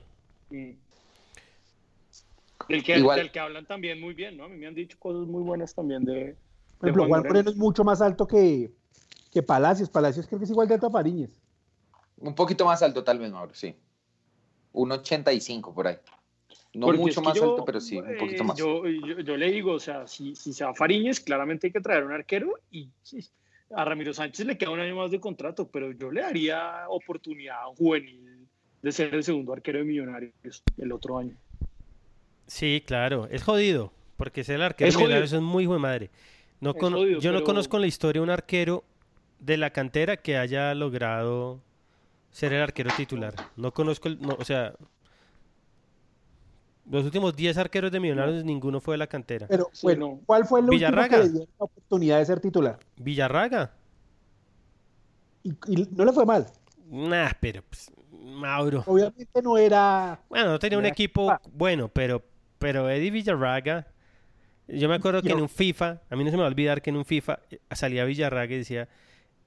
H: Mm. Del que,
F: Igual-
H: del que hablan también muy bien, ¿no? A mí me han dicho cosas muy buenas también de,
G: Por
H: de
G: ejemplo, Juan Moreno es mucho más alto que, que Palacios. Palacios creo que es igual de alto a Fariñez.
F: Un poquito más alto tal vez, Mauro, sí. Un 85 por ahí. No
H: Porque
F: mucho
H: es que
F: más
H: yo,
F: alto, pero sí, un poquito
H: eh,
F: más.
H: Yo, yo, yo le digo, o sea, si, si se va Fariñez, claramente hay que traer un arquero y a Ramiro Sánchez le queda un año más de contrato, pero yo le daría oportunidad a un juvenil de ser el segundo arquero de Millonarios el otro año.
C: sí, claro, es jodido, porque ser el arquero
H: Es
C: de Millonarios es muy hijo de madre. No
H: jodido,
C: yo no conozco en la historia un arquero de la cantera que haya logrado ser el arquero titular. No conozco, el, no, o sea, los últimos 10 arqueros de Millonarios ninguno fue de la cantera.
G: Pero
H: Sí,
G: bueno,
H: no.
G: ¿cuál fue el último que le dio la oportunidad de ser titular?
C: Villarraga,
G: Y, y no le fue mal.
C: nah, pero pues, Mauro.
G: Obviamente no era.
C: Bueno, no tenía un equipo bueno, pero, pero Eddie Villarraga, yo me acuerdo que en un FIFA, a mí no se me va a olvidar que en un FIFA salía Villarraga y decía,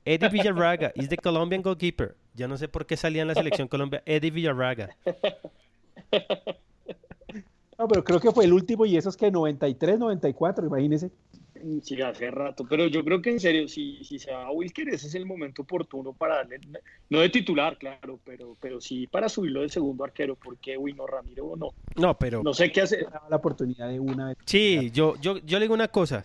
C: Eddie Villarraga is the Colombian goalkeeper. Yo no sé por qué salía en la selección Colombia Eddie Villarraga.
G: No, pero creo que fue el último y esos que 93, 94, imagínese.
H: Sí, hace rato, pero yo creo que en serio, si, si se va a Wilker, ese es el momento oportuno para darle, no de titular, claro, pero, pero sí para subirlo de segundo arquero, porque Wino Ramiro no,
C: No, pero
H: no sé qué hacer.
G: Daba la oportunidad de una vez.
C: sí, yo, yo, yo le digo una cosa.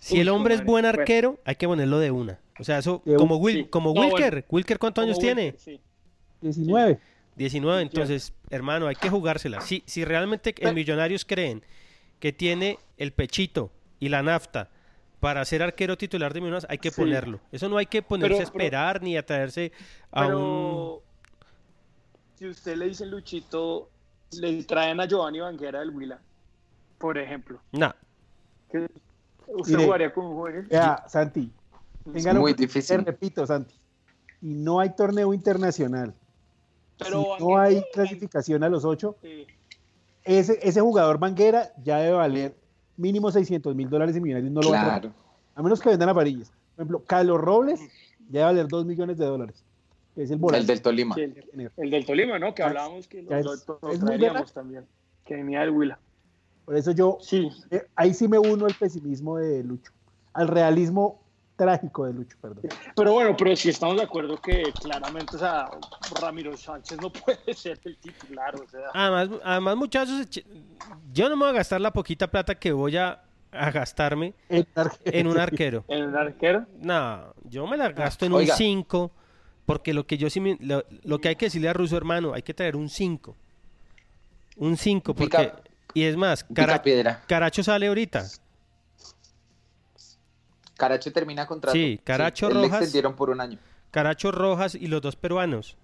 C: Si
H: Uy,
C: el hombre es buen arquero, hay que ponerlo de una. O sea, eso
G: De
C: como,
G: un-
C: Wil,
H: sí.
C: como
H: No,
C: Wilker.
H: bueno.
C: Wilker, ¿cuántos años tiene?
H: Sí.
G: 19.
C: 19, entonces, hermano, hay que jugársela. Si, si realmente en Millonarios creen que tiene el pechito y la nafta para ser arquero titular de Millonarios, hay que
H: Sí.
C: ponerlo. Eso no hay que ponerse
H: Pero-
C: a esperar ni a traerse a un...
H: Pero si usted le dice Luchito, le traen a Giovanni Banguera del Huila, por ejemplo,
C: No,
H: ¿qué- ¿usted
G: Mire,
H: jugaría con un juvenil?
G: Vea, Santi. téngalo
F: muy difícil.
G: repito, Santi. Y no hay torneo internacional.
H: Pero
G: si no hay clasificación a los ocho,
H: Sí.
G: ese, ese jugador Banguera ya debe valer mínimo 600 mil dólares y millonarios no lo van a
F: Claro.
G: A menos que vendan a Parillas. Por ejemplo, Carlos Robles ya debe valer 2 millones de dólares. Que es el.
F: El del Tolima.
H: Sí, el, el del Tolima, ¿no? Que
G: Ya
H: hablábamos que lo,
G: es-
H: lo- lo
G: es
H: traeríamos también, que venía del Huila.
G: Por eso yo,
H: Sí,
G: eh, ahí sí me uno al pesimismo de Lucho. Al realismo trágico de Lucho, perdón.
H: pero bueno, pero sí estamos de acuerdo que claramente, o sea, Ramiro Sánchez no puede ser el titular, o sea.
C: además, además muchachos, yo no me voy a gastar la poquita plata que voy a, a gastarme
G: En,
C: un arquero.
H: En el arquero,
C: No, yo me la gasto en un
F: Oiga.
C: 5, porque lo que yo sí me- lo, lo que hay que decirle a Russo, hermano, hay que traer un 5. Un 5, porque...
F: Pica-
C: y es más, Cara-
F: piedra.
C: Caracho sale ahorita.
F: Caracho termina contrato.
C: Sí, Caracho
F: le
C: Rojas.
F: extendieron por un año.
C: Caracho Rojas y los dos peruanos.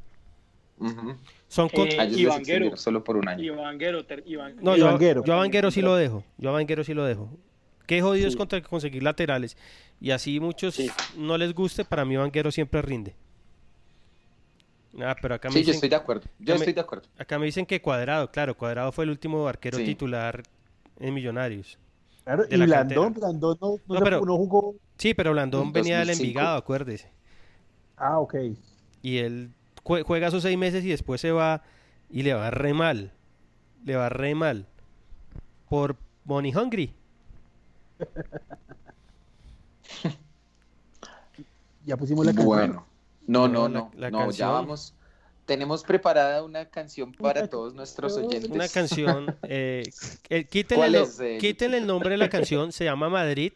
F: Ujú.
C: Son con-
H: Eh,
F: solo por un año.
H: ter-
C: No,
G: y
C: yo,
G: Vanguero.
C: yo a Vanguero sí lo dejo. Yo a Vanguero sí lo dejo. Qué jodido es
H: Sí.
C: contra conseguir laterales. Y así muchos
H: Sí.
C: no les guste, para mí Vanguero siempre rinde. Ah, pero acá me,
F: Sí, yo estoy de acuerdo. Yo
C: me-
F: estoy de acuerdo.
C: acá me dicen que Cuadrado, claro, Cuadrado fue el último arquero
F: Sí.
C: titular en Millonarios.
G: Claro, y
C: la
G: Blandón. Blandón no, no
C: No,
G: se-
C: pero-
G: no jugó.
C: Sí, pero Blandón
I: En
C: venía del
I: 2005.
C: Envigado, acuérdese.
G: Ah, ok.
C: Y él jue- juega sus seis meses y después se va y le va re mal. Le va re mal. Por Money Hungry.
G: Ya pusimos la canción.
I: Bueno, no,
C: No,
I: no,
C: la-
I: no,
C: la
I: no, ya vamos. Tenemos preparada una canción para todos nuestros oyentes.
C: Una canción. eh, eh, quítenle,
I: ¿Cuál
C: el no-
I: es, eh,
C: quítenle el nombre de la canción. Se llama Madrid.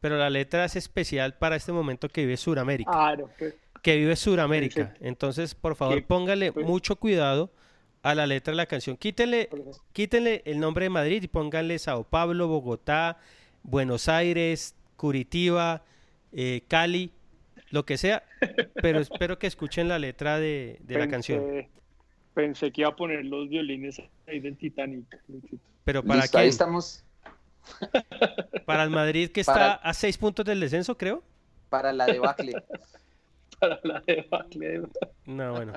C: Pero la letra es especial para este momento que vive Suramérica.
H: No, pues,
C: que vive Suramérica. Entonces, por favor, póngale
H: pues-
C: mucho cuidado a la letra de la canción. Quítenle, quítenle el nombre de Madrid y pónganle Sao Paulo, Bogotá, Buenos Aires, Curitiba, eh, Cali, lo que sea. Pero espero que escuchen la letra de, de la canción.
H: Pensé que iba a poner los violines ahí del Titanic.
C: Pero para
I: Listo, ahí
C: quién?
I: estamos
C: Para el Madrid que está
I: Para-
C: a seis puntos del descenso, creo.
I: para la debacle.
H: Para la debacle.
C: No, bueno.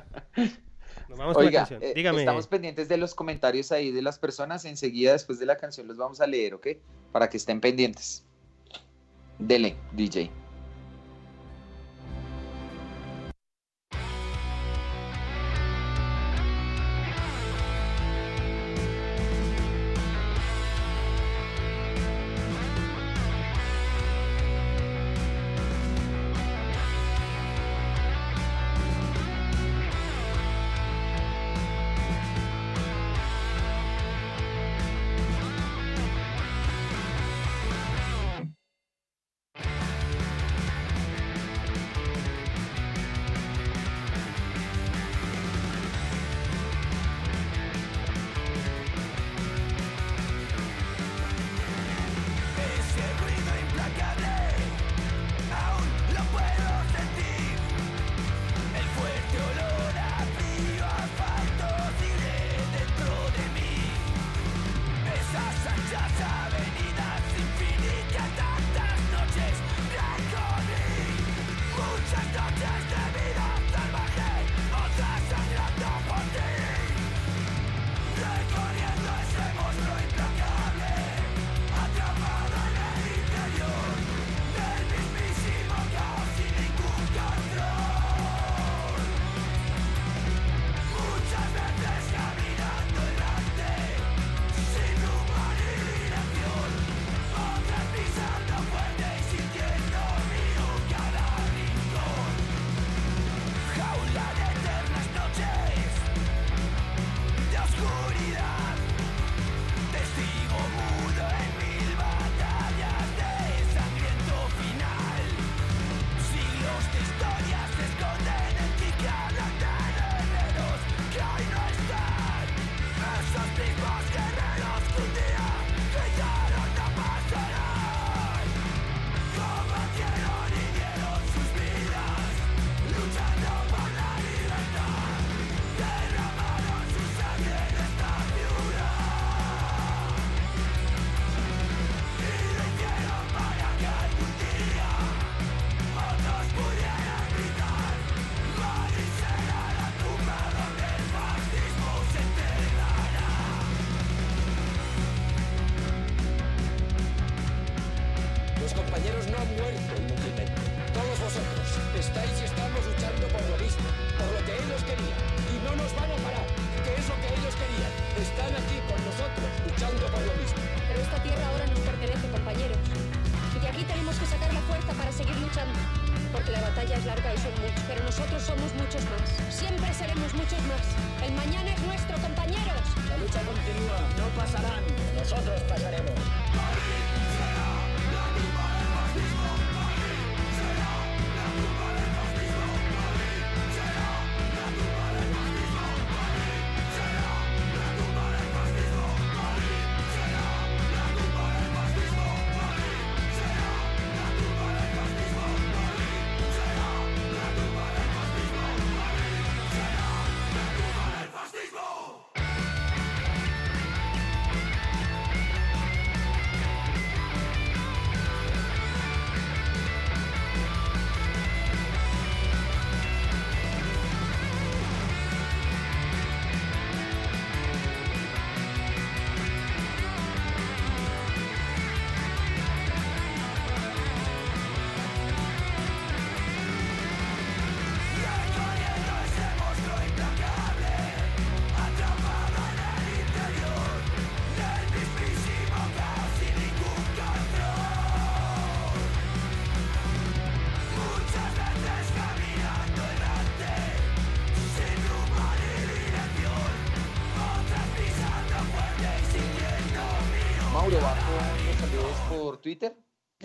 C: Nos vamos con la
I: Oiga,
C: canción.
I: eh,
C: Dígame.
I: estamos pendientes de los comentarios ahí de las personas. Enseguida, después de la canción, los vamos a leer, ¿ok? Para que estén pendientes. Dele, DJ.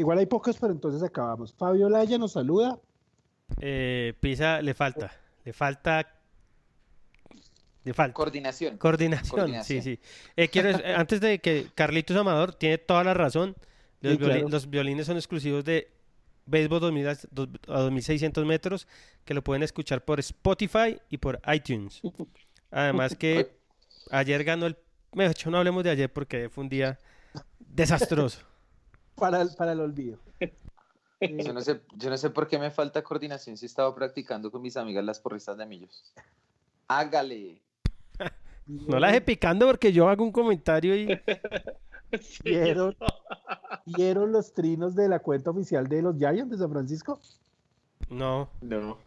G: Igual hay pocos, pero entonces acabamos. Fabio Laya nos saluda.
C: Eh, Pisa le falta. Le falta. Le falta.
F: Coordinación.
C: Coordinación,
F: Coordinación.
C: sí, sí. Eh, quiero, eh, antes de que Carlitos Amador tiene toda la razón, los,
G: Sí, claro.
C: violi- los violines son exclusivos de Béisbol 2000 a dos- a 2600 metros, que lo pueden escuchar por Spotify y por iTunes. Además que ayer ganó el... Mejor no hablemos de ayer porque fue un día desastroso.
G: Para el, para el olvido.
F: Yo no, sé, yo no sé por qué me falta coordinación si estaba practicando con mis amigas las porristas de millos. Hágale.
C: No la deje picando porque yo hago un comentario y...
G: ¿Vieron, ¿Vieron los trinos de la cuenta oficial de los Giants de San Francisco?
C: No.
F: No.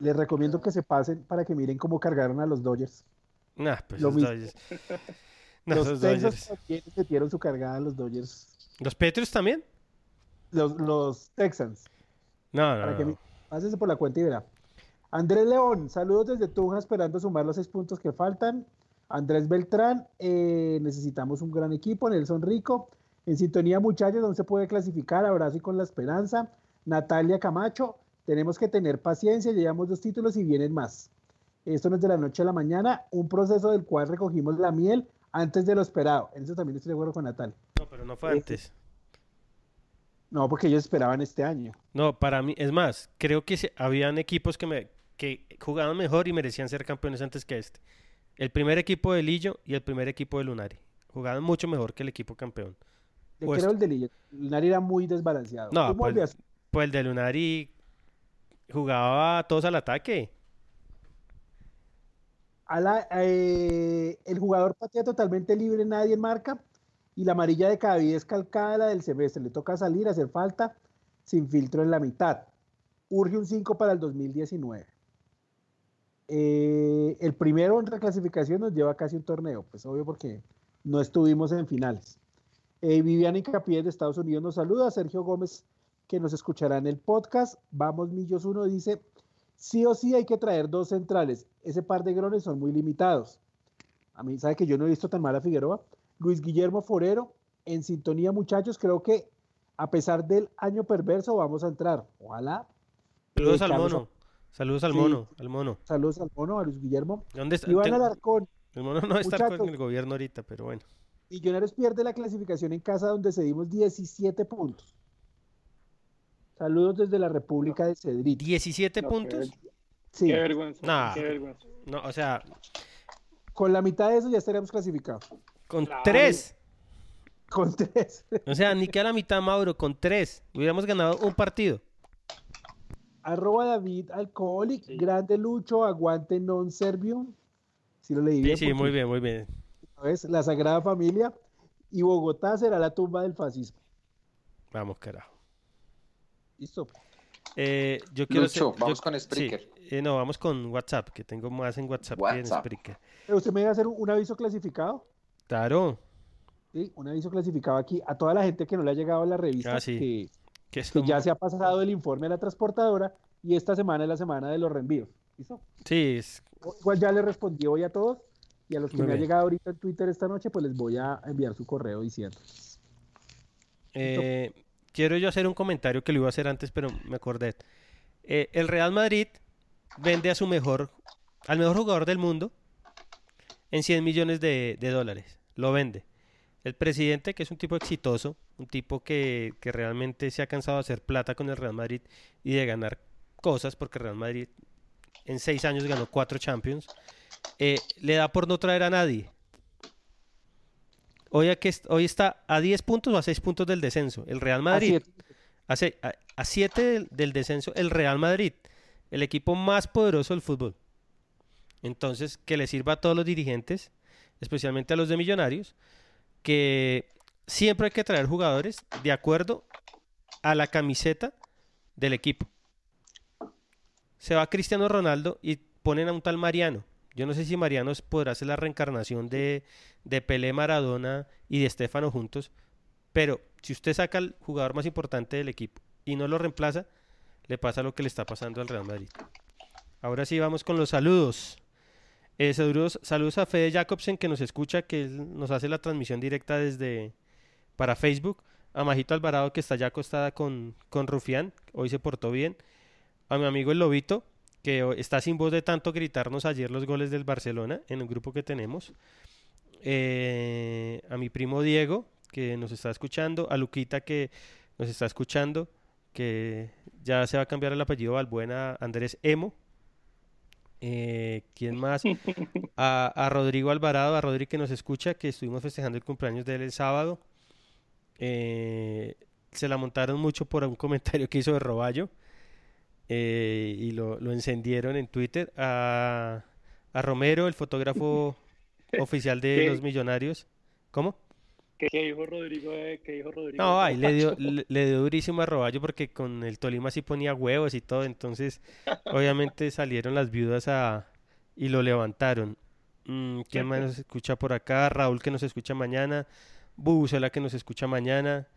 G: Les recomiendo que se pasen para que miren cómo cargaron a los Dodgers.
C: Nah, pues
G: Lo
C: esos
G: mismo.
C: Dodgers. No,
G: los
C: Dodgers.
G: también metieron su cargada a los Dodgers.
C: ¿Los Patriots también?
G: Los, los Texans.
C: No, no,
G: Para que
C: no.
G: Pásese por la cuenta y verá. Andrés León, saludos desde Tunja, esperando sumar los seis puntos que faltan. Andrés Beltrán, eh, necesitamos un gran equipo. Nelson Rico, en sintonía, muchachos, no se puede clasificar. Abrazo y con la esperanza. Natalia Camacho, tenemos que tener paciencia. Llevamos dos títulos y vienen más. Esto no es de la noche a la mañana, un proceso del cual recogimos la miel antes de lo esperado. En eso también estoy de acuerdo con Natalia.
C: No, pero no fue antes.
G: No, porque ellos esperaban este año.
C: No, para mí, es más, creo que se- habían equipos que, me, que jugaban mejor y merecían ser campeones antes que este. El primer equipo de Lillo y el primer equipo de Lunari. Jugaban mucho mejor que el equipo campeón.
G: De
C: O
G: que
C: est-
G: era el de Lilla. Lunari era muy desbalanceado.
C: No,
G: ¿Cómo
C: pues, pues el de Lunari jugaba todos al ataque.
G: A la- eh, el jugador patea totalmente libre, nadie marca. Y la amarilla de Cadavid es calcada la del semestre. Le toca salir, hacer falta, sin filtro en la mitad. Urge un 5 para el 2019. Eh, el primero en reclasificación nos lleva casi un torneo, pues obvio porque no estuvimos en finales. Eh, Viviana Incapié de Estados Unidos nos saluda. Sergio Gómez, que nos escuchará en el podcast. Vamos Millos 1 dice, sí o sí hay que traer dos centrales. Ese par de grones son muy limitados. A mí, ¿sabe que yo no he visto tan mal a Figueroa? Luis Guillermo Forero, en sintonía muchachos, creo que a pesar del año perverso vamos a entrar. Ojalá.
C: Saludos
G: Eh,
C: al mono. Saludos al
G: Sí.
C: mono. Al mono.
G: Saludos al mono, a Luis Guillermo.
C: ¿Dónde está?
G: Iván
C: Ten-
G: Alarcón,
C: El mono no está con el gobierno ahorita, pero bueno.
G: Millonarios pierde la clasificación en casa donde cedimos 17 puntos. Saludos desde la República de Cedrit.
C: ¿17
H: No,
C: puntos?
H: qué-
G: Sí,
H: Qué vergüenza.
C: Nah.
H: Qué vergüenza.
C: No, o sea,
G: con la mitad de eso ya estaríamos clasificados.
C: Con
H: Claro.
C: tres.
G: Con tres.
C: O sea, ni que a la mitad, Mauro, con tres. Hubiéramos ganado un partido.
G: Arroba David Alcoholic, grande Lucho, aguante non servium. Si lo leí
C: Sí,
G: bien.
C: sí,
G: porque,
C: muy bien, muy bien.
G: ¿sabes? La Sagrada Familia y Bogotá será la tumba del fascismo.
C: Vamos, carajo.
G: Listo.
C: Eh, yo quiero
F: Lucho,
C: hacer-
F: vamos
C: yo-
F: con Spreaker.
C: sí, eh, no, vamos con WhatsApp, que tengo más en WhatsApp, que en. Spreaker.
G: Pero usted me va a hacer un, un aviso clasificado.
C: Claro.
G: ¿sí? Un aviso clasificado aquí a toda la gente que no le ha llegado a la revista.
C: Ah, sí.
G: que, ya se ha pasado el informe a la transportadora y esta semana es la semana de los reenvíos. ¿Listo?
C: Sí, es-
G: Igual ya le respondí hoy a todos y a los que
C: Muy
G: me ha
C: bien.
G: llegado ahorita en Twitter esta noche, pues les voy a enviar su correo diciendo.
C: eh, quiero yo hacer un comentario que lo iba a hacer antes, pero me acordé. Eh, el Real Madrid vende a su mejor, al mejor jugador del mundo en 100 millones de, de dólares. Lo vende. El presidente, que es un tipo exitoso, un tipo que, que realmente se ha cansado de hacer plata con el Real Madrid y de ganar cosas, porque Real Madrid en seis años ganó cuatro Champions, eh, le da por no traer a nadie. Hoy, aquí hoy está a 10 puntos o a 6 puntos del descenso. El Real Madrid. A, se- a- a 7 del, del descenso, el Real Madrid. El equipo más poderoso del fútbol. Entonces, que le sirva a todos los dirigentes, especialmente a los de Millonarios, que siempre hay que traer jugadores de acuerdo a la camiseta del equipo. Se va Cristiano Ronaldo y ponen a un tal Mariano. Yo no sé si Mariano podrá ser la reencarnación de, de Pelé, Maradona y de Estefano juntos, pero si usted saca al jugador más importante del equipo y no lo reemplaza, le pasa lo que le está pasando al Real Madrid. Ahora sí vamos con los saludos. Eh, saludos, saludos a Fede Jacobsen que nos escucha, que nos hace la transmisión directa desde para Facebook. a Majito Alvarado que está ya acostada con, con Rufián, hoy se portó bien, a mi amigo el Lobito, que está sin voz de tanto gritarnos ayer los goles del Barcelona en el grupo que tenemos, eh, a mi primo Diego, que nos está escuchando, a Luquita que nos está escuchando, que ya se va a cambiar el apellido Balbuena Andrés Emo. Eh, ¿Quién más? A, a Rodrigo Alvarado, a Rodri que nos escucha, que estuvimos festejando el cumpleaños de él el sábado. Eh, se la montaron mucho por un comentario que hizo de Roballo eh, y lo, lo encendieron en Twitter. A, a Romero, el fotógrafo oficial de
H: ¿Qué?
C: los Millonarios. ¿Cómo?
H: ¿Qué, qué dijo Rodrigo? de- ¿Qué dijo Rodrigo?
C: No, ahí le dio, le, le dio durísimo a Roballo porque con el Tolima sí ponía huevos y todo, entonces obviamente salieron las viudas a y lo levantaron. Mm, ¿Quién más nos escucha por acá? Raúl que nos escucha mañana, Bubucela que nos escucha mañana.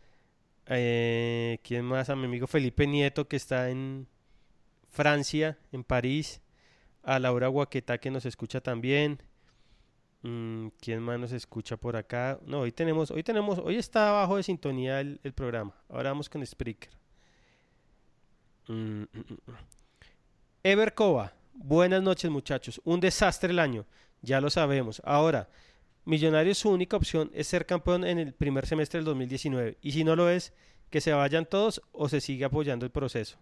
C: Eh, ¿quién más? A mi amigo Felipe Nieto que está en Francia, en París. A Laura Guaqueta que nos escucha también. Mm, ¿Quién más nos escucha por acá? No, hoy tenemos, hoy tenemos, hoy está abajo de sintonía el, el programa. Ahora vamos con Spreaker. Mm, mm, mm, mm. Ever Cova, buenas noches muchachos. Un desastre el año, ya lo sabemos. Ahora, Millonarios su única opción es ser campeón en el primer semestre del 2019. Y si no lo es, que se vayan todos o se sigue apoyando el proceso.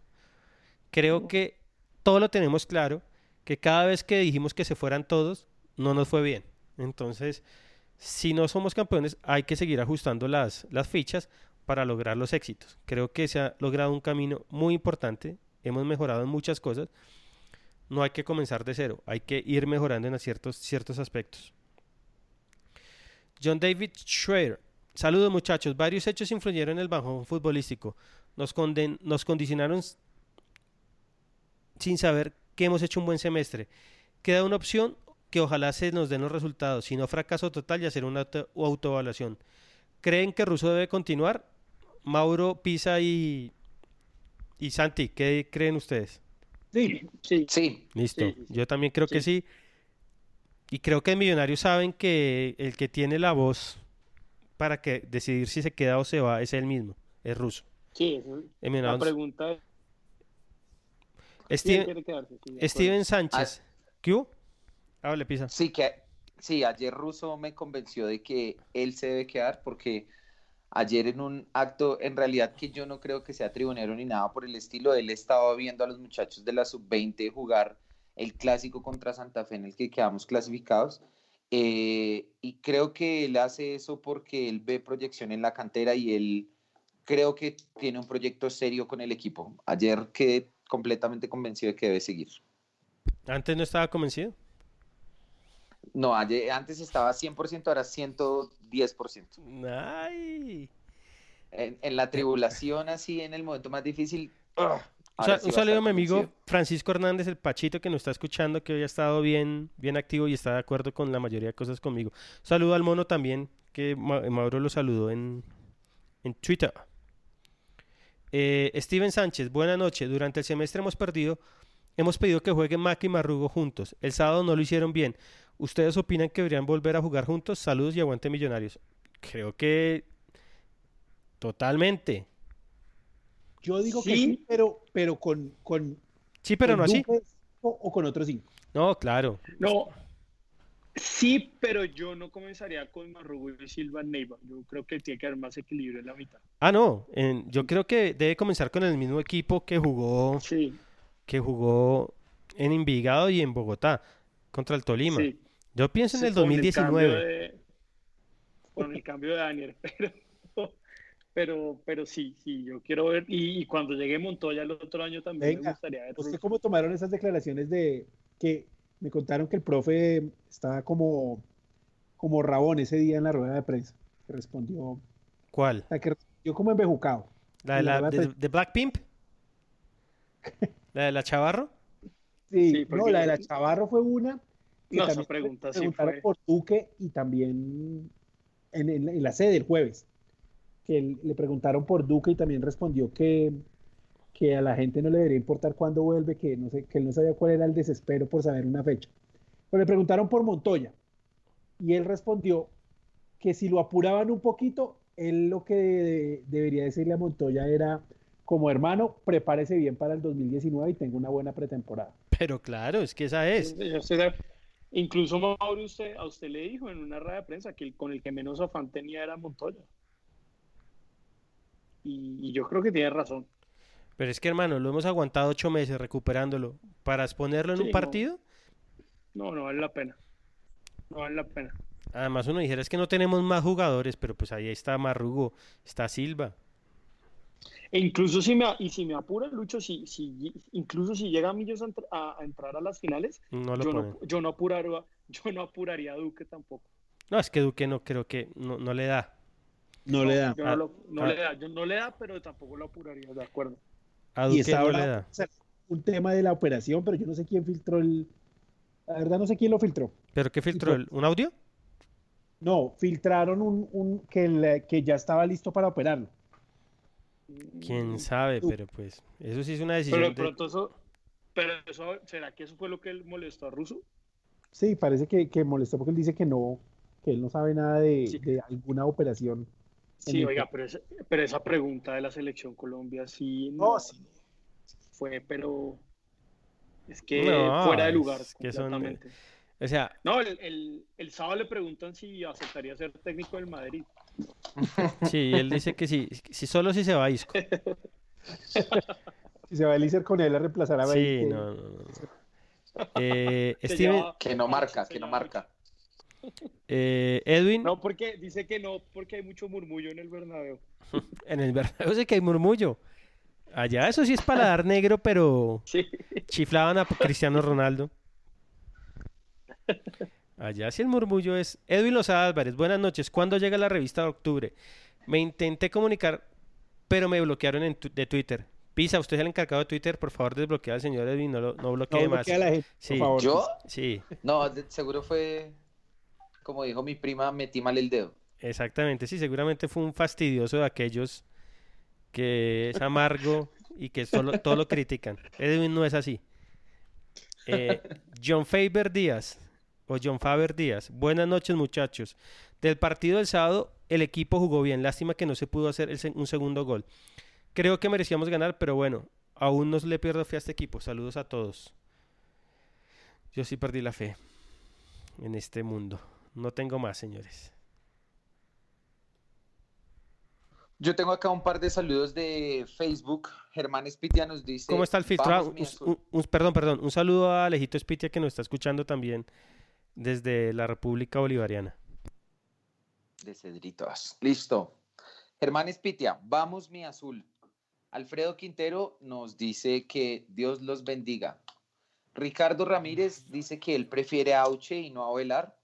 C: Creo que todo lo tenemos claro, que cada vez que dijimos que se fueran todos, no nos fue bien. Entonces, si no somos campeones, hay que seguir ajustando las, las fichas para lograr los éxitos. Creo que se ha logrado un camino muy importante, hemos mejorado en muchas cosas. No hay que comenzar de cero, hay que ir mejorando en ciertos, ciertos aspectos. John David Schreier. Saludos muchachos. Varios hechos influyeron en el bajón futbolístico. Nos, nos condicionaron sin saber que hemos hecho un buen semestre. Queda una opción que ojalá se nos den los resultados. Si no, fracaso total y hacer una auto- autoevaluación. ¿Creen que Russo debe continuar? Mauro, Pisa y, y Santi, ¿qué creen ustedes?
G: Sí,
H: sí.
F: Sí.
C: Listo.
H: Sí, sí, sí.
C: Yo también creo que sí. Y creo que Millonarios saben que el que tiene la voz para que decidir si se queda o se va es él mismo, es ruso.
H: Sí, la pregunta es... ¿quién
C: Steven,
H: quiere quedarse? Sí.
C: Steven Sánchez. ¿Qué hubo? Hable, Pisa.
F: Sí, que sí, ayer Russo me convenció de que él se debe quedar porque ayer en un acto, en realidad que yo no creo que sea tribunero ni nada por el estilo, él estaba viendo a los muchachos de la sub-20 jugar el clásico contra Santa Fe en el que quedamos clasificados. eh, y creo que él hace eso porque él ve proyección en la cantera y él creo que tiene un proyecto serio con el equipo. Ayer quedé completamente convencido de que debe seguir.
C: Antes no estaba convencido.
F: No, ayer, antes estaba 100%, ahora 110%.
C: Ay.
F: En, en la tribulación, así, en el momento más difícil.
C: Un
F: ahora
C: saludo a mi amigo. Francisco Hernández, el Pachito, que nos está escuchando, que hoy ha estado bien, bien activo y está de acuerdo con la mayoría de cosas conmigo. Saludo al mono también, que Ma- Mauro lo saludó en, en Twitter. Eh, Steven Sánchez, buena noche. Durante el semestre hemos perdido, hemos pedido que jueguen Maca y Marrugo juntos. El sábado no lo hicieron bien. ¿Ustedes opinan que deberían volver a jugar juntos? Saludos y aguante millonarios. Creo que totalmente.
G: Yo digo que
C: Sí.
G: pero, pero con, con,
C: Sí, pero
G: con
C: no así.
G: O, o con otros cinco.
C: No, claro.
H: No, sí, pero yo no comenzaría con Marrugo y Silva en Neiva. Yo creo que tiene que haber más equilibrio en la mitad.
C: Ah, no. en- yo creo que debe comenzar con el mismo equipo que jugó,
H: Sí.
C: que jugó en Envigado y en Bogotá contra el Tolima.
H: Sí.
C: Yo pienso en el
H: con
C: 2019.
H: cambio de- con el cambio de Daniel, pero, pero, pero sí, sí, yo quiero ver. Y, y cuando llegue Montoya el otro año también me gustaría ver.
G: ¿usted cómo tomaron esas declaraciones de que me contaron que el profe estaba como, como rabón ese día en la rueda de prensa? Que respondió,
C: ¿Cuál?
G: sea, que respondió como embejucado.
C: ¿La
G: la
C: la,
G: de
C: de, Black Pimp? ¿La de la Chavarro?
G: Sí,
H: Sí,
G: no, la de la Chavarro fue una. Que
H: No, esa
G: también
H: pregunta sí
G: preguntaron
H: fue.
G: por Duque y también en, en la- en la sede el jueves. Que él- le preguntaron por Duque y también respondió que, que a la gente no le debería importar cuándo vuelve, que, no sé, que él no sabía cuál era el desespero por saber una fecha. Pero le preguntaron por Montoya y él respondió que si lo apuraban un poquito, él lo que debería decirle a Montoya era, como hermano, prepárese bien para el 2019 y tenga una buena pretemporada.
C: Pero claro, es que esa es.
H: Incluso Mauro, usted, a usted le dijo en una rueda de prensa que el, con el que menos afán tenía era Montoya. Y, yo creo que tiene razón.
C: Pero es que, hermano, lo hemos aguantado ocho meses recuperándolo. ¿Para exponerlo en un partido?
H: No, no, vale la pena. No vale la pena.
C: Además, uno dijera es que no tenemos más jugadores, pero pues ahí está Marrugo, está Silva.
H: E incluso si me, y si me apura, Lucho, si, si, incluso si llega Millos a, a, entrar a las finales, yo, no, yo, no apuraría, yo no apuraría a Duque tampoco.
C: No, es que Duque no creo que no, no le da.
G: No, le da.
H: no, ah, ah. le da. Yo no le da, pero tampoco lo apuraría, de acuerdo.
C: A Duque no le da.
G: Un tema de la operación, pero yo no sé quién filtró el. La verdad, no sé quién lo filtró.
C: ¿Pero qué filtró? El, ¿Un audio?
G: No, filtraron un, un que, que ya estaba listo para operarlo.
C: Quién sabe, pero pues eso sí es una decisión.
H: Pero de pronto eso, pero eso, ¿será que eso fue lo que él molestó a Russo?
G: Sí, parece que, que molestó porque él dice que no, que él no sabe nada de, de alguna operación.
H: Sí, oiga, pero, esa, pero esa pregunta de la selección Colombia sí, no, sí. fue, pero es que fuera de lugar. Es que completamente.
C: o sea,
H: no, el, el, el sábado le preguntan si aceptaría ser técnico del Madrid.
C: Sí, él dice que sí, si solo si se va a Isco.
G: si se va a Elícer con él a reemplazar a
C: Sí, no, no, eh,
F: Que no marca, que no marca.
C: Eh, Edwin.
H: No, porque dice que no, porque hay mucho murmullo en el Bernabéu.
C: en el Bernabéu sé que hay murmullo. Allá eso sí es paladar negro, pero chiflaban a Cristiano Ronaldo. Allá sí el murmullo es Edwin Lozada Álvarez. Buenas noches. ¿Cuándo llega la revista de octubre? Me intenté comunicar, pero me bloquearon en de Twitter. Pisa, usted es el encargado de Twitter, por favor desbloquea al señor Edwin, no, lo, no bloquee más.
F: sí. ¿Yo?
C: Sí.
F: No, seguro fue, como dijo mi prima, metí mal el dedo.
C: Exactamente, sí, seguramente fue un fastidioso de aquellos que es amargo y que solo, todo lo critican. Edwin no es así. Eh, John Faber Díaz o John Faber Díaz. Buenas noches, muchachos. Del partido del sábado, el equipo jugó bien. Lástima que no se pudo hacer un segundo gol. Creo que merecíamos ganar, pero bueno, aún no le pierdo fe a este equipo. Saludos a todos. Yo sí perdí la fe en este mundo. No tengo más, señores.
F: Yo tengo acá un par de saludos de Facebook. Germán Espitia nos dice.
C: ¿Cómo está el filtro? perdón, perdón. Un saludo a Alejito Espitia que nos está escuchando también desde la República Bolivariana.
F: De Cedritos. Listo. Germán Espitia, vamos mi azul. Alfredo Quintero nos dice que Dios los bendiga. Ricardo Ramírez dice que él prefiere a Auche y no a Velar.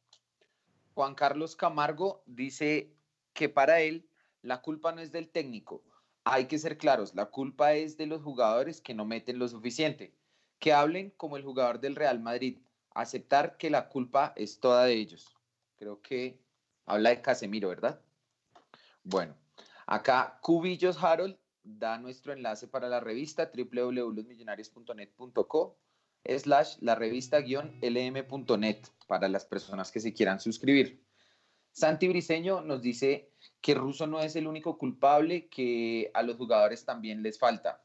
F: Juan Carlos Camargo dice que para él la culpa no es del técnico. Hay que ser claros, la culpa es de los jugadores que no meten lo suficiente. Que hablen como el jugador del Real Madrid aceptar que la culpa es toda de ellos. Creo que habla de Casemiro, ¿verdad? Bueno, acá Cubillos Harold da nuestro enlace para la revista www.losmillonarios.net.co slash la revista guion lm.net para las personas que se quieran suscribir. Santi Briseño nos dice que Russo no es el único culpable, que a los jugadores también les falta.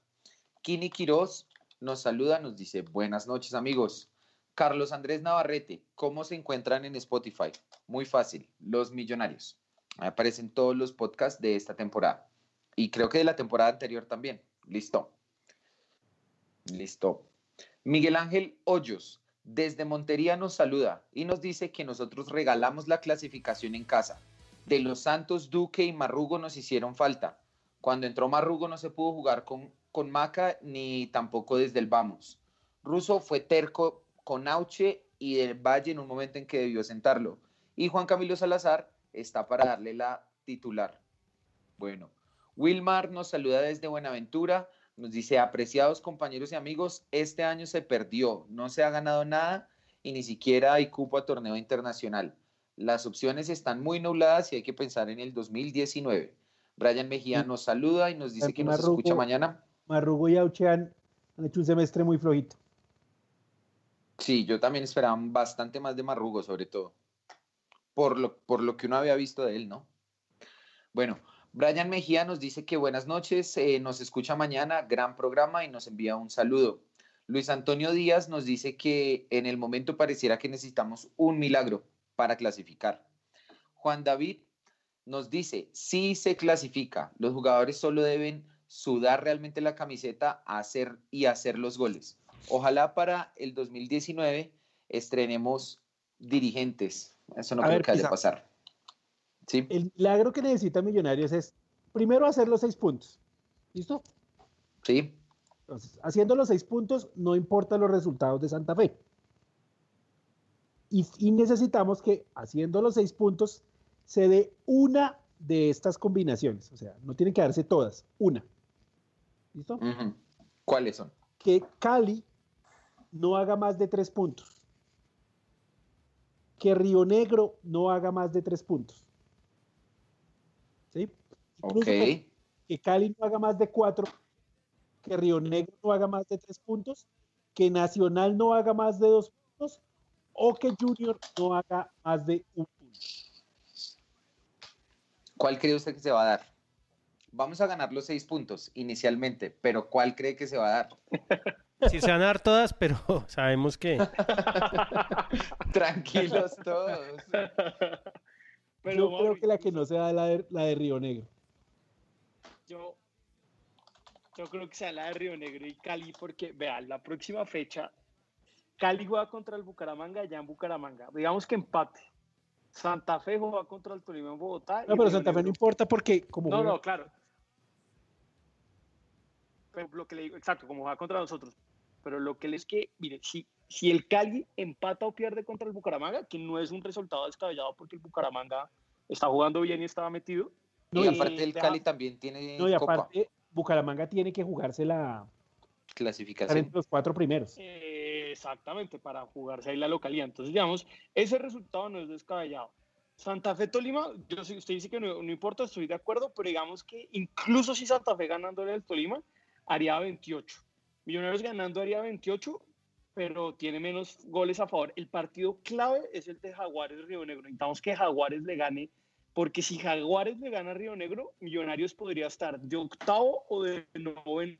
F: Kini Quiroz nos saluda, nos dice buenas noches amigos. Carlos Andrés Navarrete, ¿cómo se encuentran en Spotify? Muy fácil, Los Millonarios. Aparecen todos los podcasts de esta temporada. Y creo que de la temporada anterior también. Listo. Listo. Miguel Ángel Hoyos, desde Montería nos saluda y nos dice que nosotros regalamos la clasificación en casa. De los Santos, Duque y Marrugo nos hicieron falta. Cuando entró Marrugo no se pudo jugar con, con Maca ni tampoco desde el Vamos. Russo fue terco con Auche y del Valle en un momento en que debió sentarlo. Y Juan Camilo Salazar está para darle la titular. Bueno, Wilmar nos saluda desde Buenaventura, nos dice, apreciados compañeros y amigos, este año se perdió, no se ha ganado nada y ni siquiera hay cupo a torneo internacional. Las opciones están muy nubladas y hay que pensar en el 2019. Brian Mejía nos saluda y nos dice que nos escucha mañana.
G: Marrugo y Auche han hecho un semestre muy flojito.
F: Sí, yo también esperaba bastante más de Marrugo, sobre todo. Por lo, por lo que uno había visto de él, ¿no? Bueno, Brian Mejía nos dice que buenas noches, eh, nos escucha mañana, gran programa y nos envía un saludo. Luis Antonio Díaz nos dice que en el momento pareciera que necesitamos un milagro para clasificar. Juan David nos dice, sí se clasifica, los jugadores solo deben sudar realmente la camiseta hacer y hacer los goles. Ojalá para el 2019 estrenemos dirigentes. Eso no
G: A
F: creo
G: ver,
F: que vaya
G: Pisa.
F: a pasar. ¿Sí?
G: El milagro que necesita Millonarios es primero hacer los seis puntos. ¿Listo?
F: Sí.
G: Entonces, haciendo los seis puntos, no importa los resultados de Santa Fe. Y, y necesitamos que haciendo los seis puntos se dé una de estas combinaciones. O sea, no tienen que darse todas, una. ¿Listo?
F: ¿Cuáles son?
G: Que Cali no haga más de tres puntos. Que Río Negro no haga más de tres puntos. ¿Sí? Incluso
F: Ok.
G: que- que Cali no haga más de cuatro, que Río Negro no haga más de tres puntos, que Nacional no haga más de dos puntos o que Junior no haga más de un punto.
F: ¿Cuál cree usted que se va a dar? Vamos a ganar los seis puntos inicialmente, pero ¿cuál cree que se va a dar?
C: Sí, se van a dar todas, pero sabemos que
F: Tranquilos todos.
H: Pero,
G: Yo creo que la que no se da es la de, la de Río Negro.
H: yo, yo creo que sea la de Río Negro y Cali, porque vean, la próxima fecha, Cali juega contra el Bucaramanga allá en Bucaramanga. Digamos que empate. Santa Fe juega contra el Tolima en Bogotá.
G: No, pero
H: Río
G: Santa Fe no importa porque como
H: No,
G: juega-
H: no, claro. Pero lo que le digo, exacto, como juega contra nosotros. Pero lo que le es que, mire, si, si el Cali empata o pierde contra el Bucaramanga, que no es un resultado descabellado porque el Bucaramanga está jugando bien y estaba metido.
F: y
H: eh,
F: aparte el
H: deja-
F: Cali también tiene
G: no, y
F: copa,
G: aparte Bucaramanga tiene que jugarse la
F: clasificación.
G: entre los cuatro primeros.
H: Eh, exactamente, para jugarse ahí la localidad. Entonces, digamos, ese resultado no es descabellado. Santa Fe Tolima, yo sé, usted dice que no, no importa, estoy de acuerdo, pero digamos que incluso si Santa Fe ganándole al Tolima, haría 28. Millonarios ganando haría 28, pero tiene menos goles a favor. El partido clave es el de Jaguares Río Negro. Necesitamos que Jaguares le gane, porque si Jaguares le gana a Río Negro, Millonarios podría estar de octavo o de noveno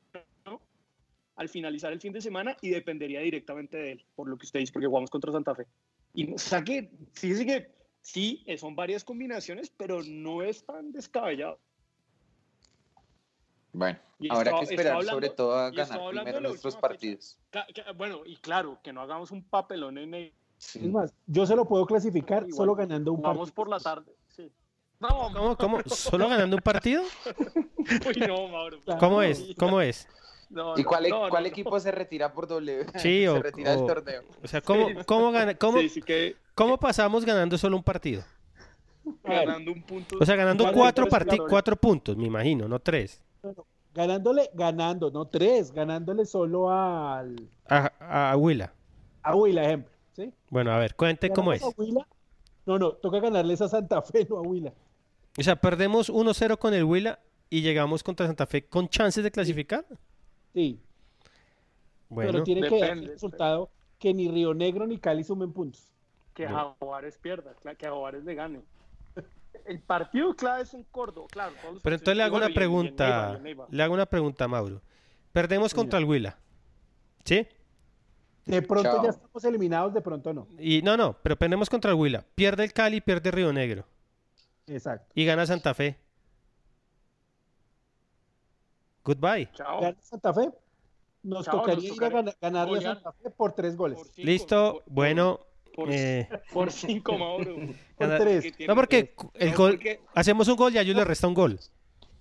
H: al finalizar el fin de semana y dependería directamente de él, por lo que usted dice, porque jugamos contra Santa Fe. Y o que, fíjese que sí, son varias combinaciones, pero no es tan descabellado.
F: Bueno,
H: Y
F: habrá que esperar
H: hablando-
F: sobre todo a ganar primero nuestros partidos.
H: Bueno, y claro, que no hagamos un papelón en el...
G: Es más, yo se lo puedo clasificar
H: Igual,
G: solo ganando un
H: Vamos
G: partido.
H: por la tarde, sí. No,
C: ¿Cómo, cómo? ¿Solo ganando un partido?
H: Uy, no, Mauro.
C: ¿Cómo es? ¿Cómo es?
H: No,
F: ¿Y cuál, e-
H: no, no,
F: cuál
H: no.
F: equipo se retira por doble?
C: Sí,
F: se
C: o,
F: retira del torneo.
C: o sea, ¿cómo, cómo, gana- cómo,
H: Sí, sí que
C: cómo pasamos ganando solo un partido?
H: ganando un punto.
C: O sea, ganando cuatro, cuatro puntos, me imagino, no tres.
G: Ganándole, ganando, no tres, ganándole solo al
C: A, a Huila.
G: a Huila, ejemplo. ¿sí?
C: Bueno, a ver, cuente cómo es.
G: Ganamos a Huila. No, no, toca ganarles a Santa Fe, no a Huila.
C: O sea, perdemos 1-0 con el Huila y llegamos contra Santa Fe con chances de clasificar.
G: Sí,
C: Bueno,
G: pero tiene que dar el resultado que ni Río Negro ni Cali sumen puntos.
H: que Jaguares pierda, que Jaguares le gane. El partido clave es en Córdoba, claro.
C: pero entonces le hago una
H: en- en Neiva,
C: pregunta.
H: en Neiva.
C: Le hago una pregunta, Mauro. Perdemos contra el Huila. ¿Sí?
G: De pronto
F: Chao.
G: ya estamos eliminados, de pronto no.
C: Y no, no, pero perdemos contra el Huila. Pierde el Cali, pierde Río Negro.
G: Exacto.
C: Y gana Santa Fe. Goodbye.
H: Chao.
G: Gana Santa Fe. Nos
H: Chao, nos
G: tocaría ir a
H: tocaría
G: gana- ganarle a. Santa Fe por tres goles.
H: Por cinco,
C: Listo.
H: por-
C: Bueno.
H: por-
C: eh,
H: Por cinco, Mauro.
G: Por tres.
C: No, porque el
H: No,
C: gol,
H: porque-
C: hacemos un gol y a ellos le resta un gol.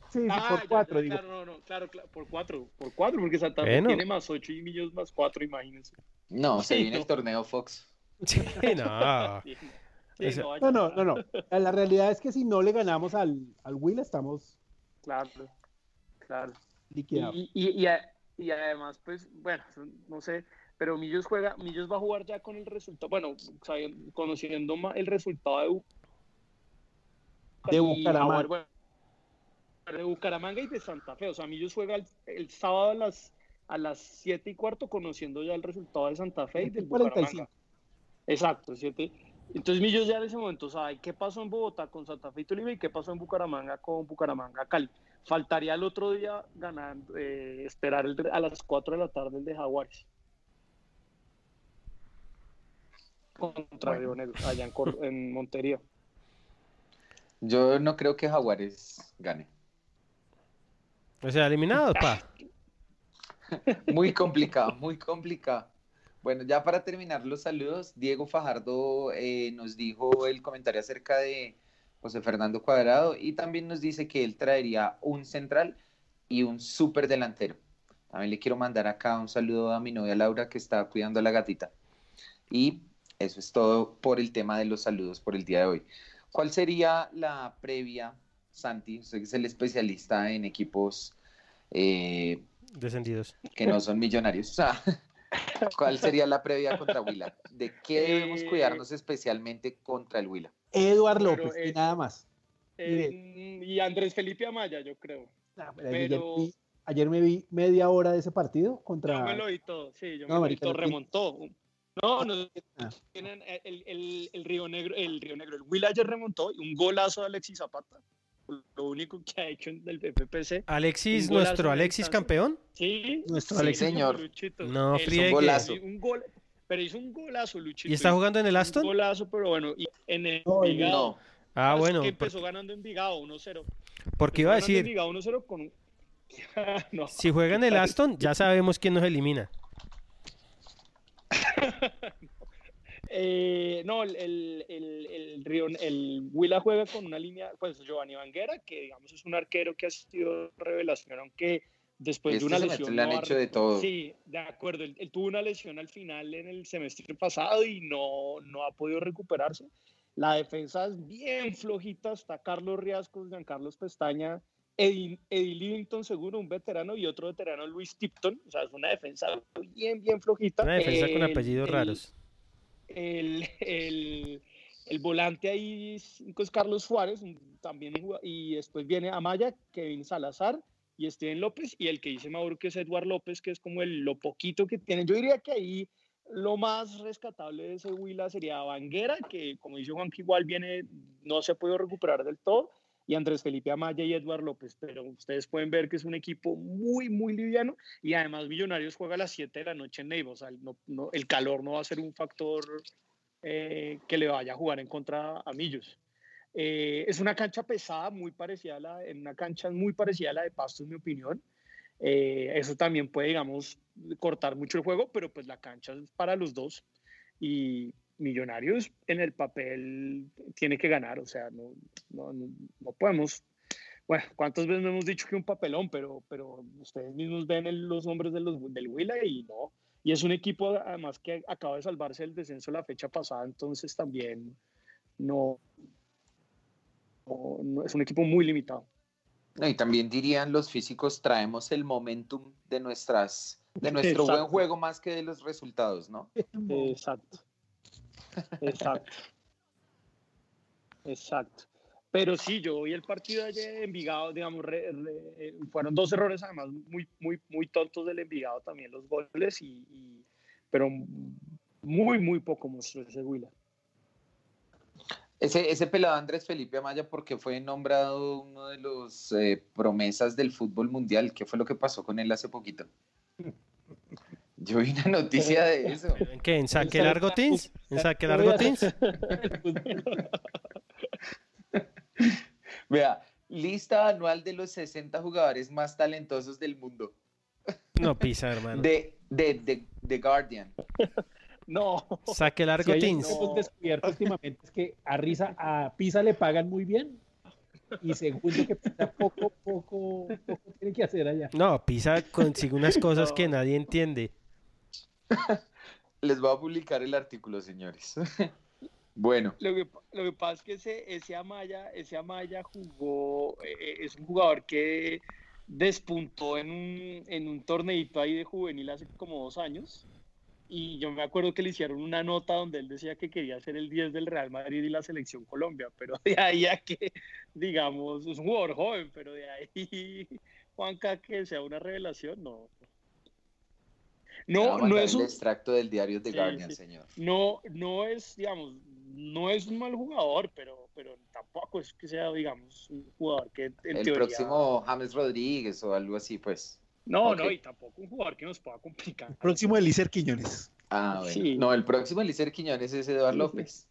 G: Sí,
H: Ah,
G: por cuatro,
H: ya,
G: digo.
H: Claro, no, no, claro, claro, por cuatro, por cuatro, porque Santa Fe
C: Bueno.
H: tiene más ocho y Millos más cuatro, imagínense.
F: No, se
H: Sí,
F: viene
H: no.
F: el torneo Fox.
C: Sí, no.
H: Sí.
G: No, no, no, no. La realidad es que si no le ganamos al, al Huila, estamos
H: Claro, claro. Y, y, y, a- y además, pues, bueno, no sé, pero Millos juega, Millos va a jugar ya con el resultado, bueno, sabiendo- conociendo ma- el resultado de,
G: De Bucaramanga.
H: De Bucaramanga y de Santa Fe. O sea, Millos juega el, el sábado a las a las 7 y cuarto, conociendo ya el resultado de Santa Fe y del
G: 45.
H: Bucaramanga. Exacto, 7. Entonces Millos ya en ese momento sabe qué pasó en Bogotá con Santa Fe y Tolima y qué pasó en Bucaramanga con Bucaramanga Cali. Faltaría el otro día ganando, eh, esperar el, a las 4 de la tarde el de Jaguares. Contra Río Negro, allá en, Cor- en Montería.
F: Yo no creo que Jaguares gane.
C: O sea, eliminado, pa.
F: Muy complicado, muy complicado. Bueno, ya para terminar los saludos, Diego Fajardo eh, nos dijo el comentario acerca de José Fernando Cuadrado y también nos dice que él traería un central y un súper delantero. También le quiero mandar acá un saludo a mi novia Laura que está cuidando a la gatita. Y eso es todo por el tema de los saludos por el día de hoy. ¿Cuál sería la previa, Santi? Usted que es el especialista en equipos eh,
C: Descendidos.
F: que no son millonarios. O sea, ¿cuál sería la previa contra Huila? ¿De qué debemos
H: Eh,
F: cuidarnos especialmente contra el Huila?
G: Eduard López,
H: eh,
G: y nada más.
H: Eh, y Andrés Felipe Amaya, yo creo.
G: Pero ayer,
H: pero-
G: vi- ayer me vi media hora de ese partido contra.
H: Yo me lo vi todo, sí, yo
G: No,
H: me lo vi todo, remontó. No, no,
G: Ah.
H: tienen el, el, el Río Negro, el Río Negro, el Will ayer remontó y un golazo de Alexis Zapata. Lo único que ha hecho en el FPC.
C: Alexis,
H: Un
C: nuestro
H: en
C: Alexis campeón.
H: Sí,
G: Nuestro
F: Sí,
G: Alexis.
F: señor.
H: Luchito.
C: No friegue.
H: un
F: golazo.
H: Un gol, pero hizo un golazo, Luchito.
C: ¿Y está jugando en el
H: Un
C: Aston?
H: golazo, pero bueno, y en el
G: No,
H: Envigado.
F: No,
C: Ah,
H: Es
C: bueno,
H: que
C: por-
H: empezó ganando Envigado 1-0.
C: porque
H: Empezó
C: iba a decir,
H: Envigado 1-0 con un... no.
C: si juega en el Aston, ya sabemos quién nos elimina.
H: Eh, no, el, el, el, el, Río- el Huila juega con una línea, pues Giovanni Vanguera, que digamos es un arquero que ha sido revelación, aunque después
F: Este
H: de una
F: semestre
H: lesión.
F: le han
H: no
F: hecho de todo.
H: Sí, de acuerdo. Él, él tuvo una lesión al final en el semestre pasado y no, no ha podido recuperarse. La defensa es bien flojita. Está Carlos Riascos, Giancarlos Pestaña, Eddie, Eddie Livington, seguro, un veterano, y otro veterano, Luis Tipton. O sea, es una defensa bien, bien flojita.
C: Una defensa con
H: El-
C: apellidos
H: el-
C: raros.
H: el, el, el volante ahí es, es Carlos Suárez, también y después viene Amaya, Kevin Salazar y Steven López, y el que dice Mauro que es Eduard López, que es como el, lo poquito que tienen. Yo diría que ahí lo más rescatable de ese Huila sería Vanguera, que como dice Juan, que igual viene, no se ha podido recuperar del todo, y Andrés Felipe Amaya y Eduard López, pero ustedes pueden ver que es un equipo muy, muy liviano, y además Millonarios juega a las 7 de la noche en Neiva, o sea, el calor no va a ser un factor eh, que le vaya a jugar en contra a Millos. Eh, es una cancha pesada, muy parecida a la, en una cancha muy parecida a la de Pasto, en mi opinión. Eh, eso también puede, digamos, cortar mucho el juego, pero pues la cancha es para los dos. Y Millonarios en el papel tiene que ganar, o sea, no, no, no, podemos. Bueno, ¿cuántas veces no hemos dicho que un papelón? Pero, pero ustedes mismos ven el- los nombres de los, del Huila y no. Y es un equipo, además, que acaba de salvarse del descenso la fecha pasada, entonces también no, no- no- es un equipo muy limitado.
F: No, y también dirían los físicos, traemos el momentum de nuestras, de nuestro buen juego más que de los resultados, ¿no?
H: Exacto. Exacto. Exacto. Pero sí, yo vi el partido de ayer en Envigado, digamos, re- eh, fueron dos errores además muy, muy, muy tontos del Envigado también los goles, y, y- pero muy, muy poco mostró ese Huila.
F: Ese, ese pelado Andrés Felipe Amaya, porque fue nombrado uno de los eh, promesas del fútbol mundial. ¿Qué fue lo que pasó con él hace poquito? Yo vi una noticia de eso.
C: ¿En qué? ¿En saque largo teens? ¿En saque largo teens?
F: Vea, lista anual de los 60 jugadores más talentosos del mundo.
C: No pisa, hermano.
F: De, de, de, The Guardian.
H: No.
C: Saque largo
G: Si hay algo
C: teens.
G: que hemos descubierto últimamente es que a Risa, a Pisa le pagan muy bien. Y segundo que Pisa poco, poco, poco tiene que hacer allá.
C: No, Pisa consigue unas cosas que nadie entiende.
F: Les voy a publicar el artículo, señores. bueno,
H: Lo que, pasa es que ese, ese, Amaya, ese Amaya jugó, eh, es un jugador que despuntó en un, en un torneito ahí de juvenil hace como dos años. Y yo me acuerdo que le hicieron una nota donde él decía que quería ser el 10 del Real Madrid y la selección Colombia, pero de ahí a que, digamos, es un jugador joven, pero de ahí, Juanca, que sea una revelación, no. No, no es
F: un extracto del diario de
H: Sí,
F: Guardian,
H: sí.
F: señor.
H: no, no es, digamos, no es un mal jugador, pero, pero tampoco es que sea, digamos, un jugador que en
F: El
H: teoría.
F: próximo James Rodríguez o algo así, pues.
H: No, no, y tampoco un jugador que nos pueda complicar.
I: Próximo Elícer Quiñones.
F: Ah, bueno.
H: Sí.
F: No, el próximo Elícer Quiñones es Eduardo. López.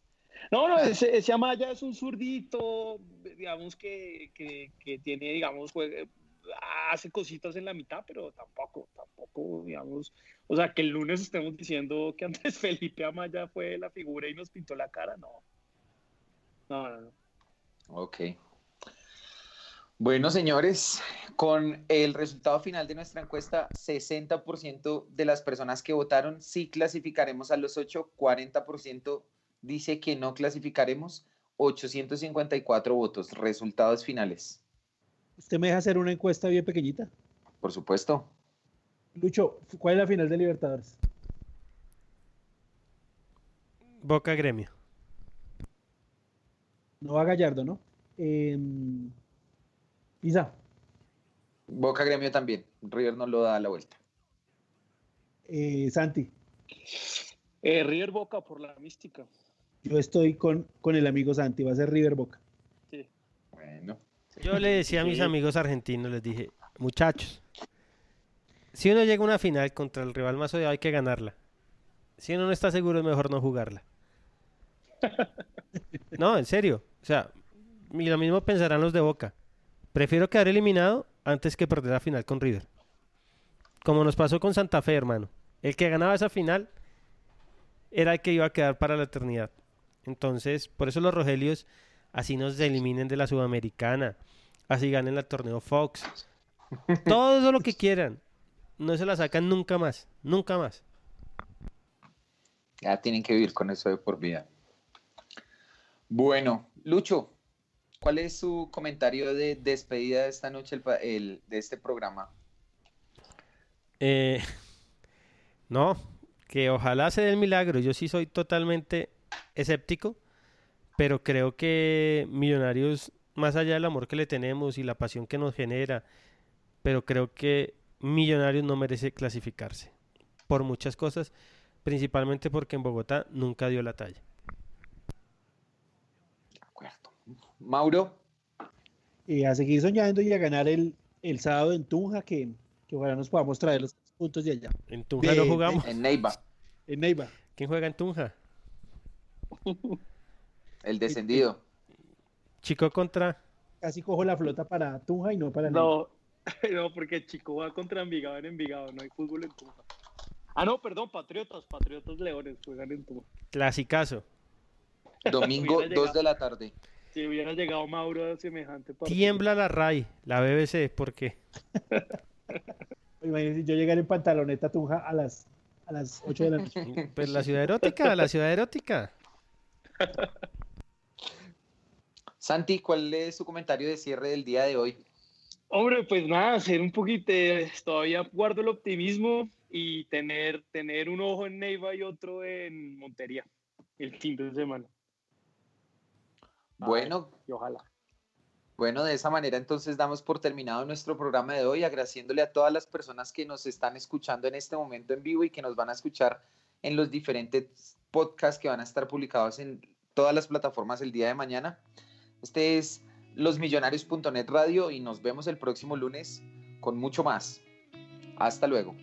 H: No, no, ese, ese Amaya es un zurdito, digamos que, que, que tiene, digamos, juega- hace cositas en la mitad, pero tampoco, tampoco, digamos, o sea, que el lunes estemos diciendo que antes Felipe Amaya fue la figura y nos pintó la cara, no. No, no, no.
F: Ok. Bueno, señores, con el resultado final de nuestra encuesta, 60% de las personas que votaron sí clasificaremos a los 8, 40% dice que no clasificaremos, 854 votos. Resultados finales,
G: ¿Usted me deja hacer una encuesta bien pequeñita?
F: por supuesto.
G: Lucho, ¿cuál es la final de Libertadores?
C: Boca Gremio.
G: No va Gallardo, ¿no? Em, Isa,
F: Boca Gremio también. River no lo da la vuelta.
G: eh, Santi,
H: Eh, River Boca por la mística.
G: yo estoy con, con el amigo Santi, va a ser River Boca.
H: Sí.
F: Bueno.
C: Yo le decía a mis amigos argentinos, les dije, muchachos, si uno llega a una final contra el rival más odiado hay que ganarla. Si uno no está seguro es mejor no jugarla. No, en serio. O sea, y lo mismo pensarán los de Boca. Prefiero quedar eliminado antes que perder la final con River. Como nos pasó con Santa Fe, hermano. El que ganaba esa final era el que iba a quedar para la eternidad. Entonces, por eso los Rogelios así nos eliminen de la Sudamericana, así ganen el torneo Fox. Todo eso lo que quieran. No se la sacan nunca más, nunca más.
F: Ya tienen que vivir con eso de por vida. Bueno, Lucho, ¿cuál es su comentario de despedida de esta noche el pa- el- de este programa?
C: Eh, no, que ojalá se dé el milagro. Yo sí soy totalmente escéptico, pero creo que Millonarios, más allá del amor que le tenemos y la pasión que nos genera, pero creo que Millonarios no merece clasificarse por muchas cosas, principalmente porque en Bogotá nunca dio la talla.
F: Mauro,
G: Eh, a seguir soñando y a ganar el, el sábado en Tunja, que, que ojalá nos podamos traer los puntos de allá.
C: En Tunja no
G: De-
C: jugamos.
F: en Neiva,
G: En Neiva.
C: ¿Quién juega en Tunja?
F: el descendido.
C: Chico contra.
G: Casi cojo la flota para Tunja y no para.
H: No, no, porque Chico va contra Envigado en Envigado, no hay fútbol en Tunja. Ah, no, perdón, Patriotas, Patriotas Leones juegan en Tunja.
C: Clasicazo.
F: Domingo,
H: Hubiera
F: 2
H: llegado.
F: de la tarde.
H: Si hubiera llegado Mauro a semejante partido.
C: Tiembla la RAI, la BBC, ¿por qué?
G: Imagínense yo llegar en pantaloneta a Tunja a las, a las 8 de la noche.
C: Pues la ciudad erótica, la ciudad erótica.
F: Santi, ¿cuál es su comentario de cierre del día de hoy?
H: Hombre, pues nada, ser un poquito, eh, todavía guardo el optimismo y tener, tener un ojo en Neiva y otro en Montería el fin de semana.
F: Bueno,
H: Y ojalá.
F: Bueno, de esa manera entonces damos por terminado nuestro programa de hoy, agradeciéndole a todas las personas que nos están escuchando en este momento en vivo y que nos van a escuchar en los diferentes podcasts que van a estar publicados en todas las plataformas el día de mañana. Este es losmillonarios.net radio y nos vemos el próximo lunes con mucho más. Hasta luego.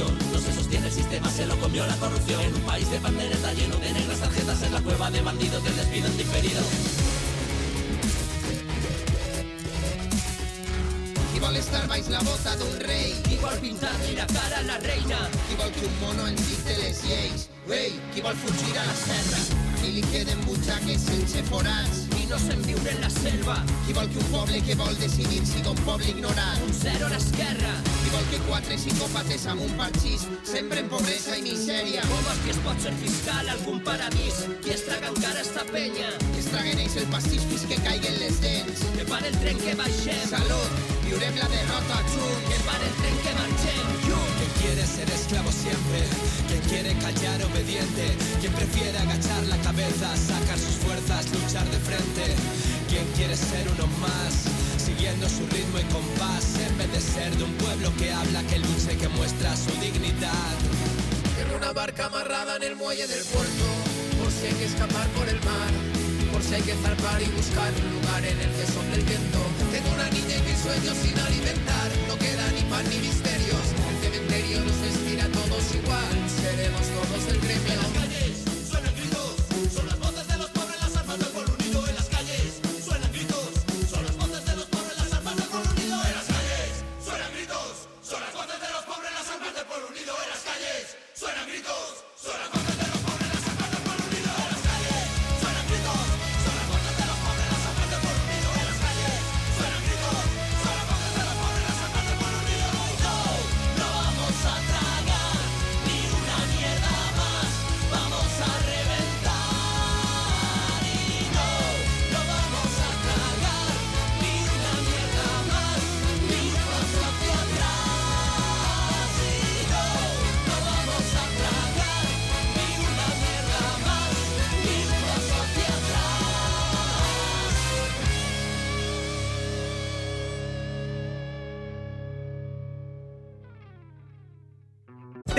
J: Ya no se sostiene el sistema, se lo comió la corrupción. En un país de pandereta lleno de negras tarjetas en la cueva de bandidos del despido diferido.
I: Qui vol la bota d'un rei?
J: Qui vol pintar-li la cara a la reina?
I: Qui vol que un mono ens dicte les lleis? Ei, qui vol fugir a la serra? Qui li queden butxaques sense forats?
J: No se'n viure en la selva?
I: Qui vol que un poble que vol decidir siga un poble ignorat?
J: Un zero a l'esquerra.
I: Qui vol que quatre psicòpates amb un parxís sembren pobresa i misèria?
J: Com és que es pot ser fiscal algun paradís? Qui es traga encara esta penya?
I: Que es traguen ells el pastís fins que caiguen les dents.
J: Que pare el tren que baixem.
I: Salut, viurem la derrota junts.
J: Que pare el tren que marxem. Junts.
K: Quien quiere ser esclavo siempre, quien quiere callar obediente, quien prefiere agachar la cabeza, sacar sus fuerzas, luchar de frente, quien quiere ser uno más, siguiendo su ritmo y compás, en vez de ser de un pueblo que habla, que lucha y que muestra su dignidad.
I: Tengo una barca amarrada en el muelle del puerto, por si hay que escapar por el mar, si hay que zarpar y buscar un lugar en el que sople el viento. Tengo una niña y mis sueños sin alimentar, no queda ni pan ni misterios. El cementerio nos vestirá todos igual, seremos todos del gremio.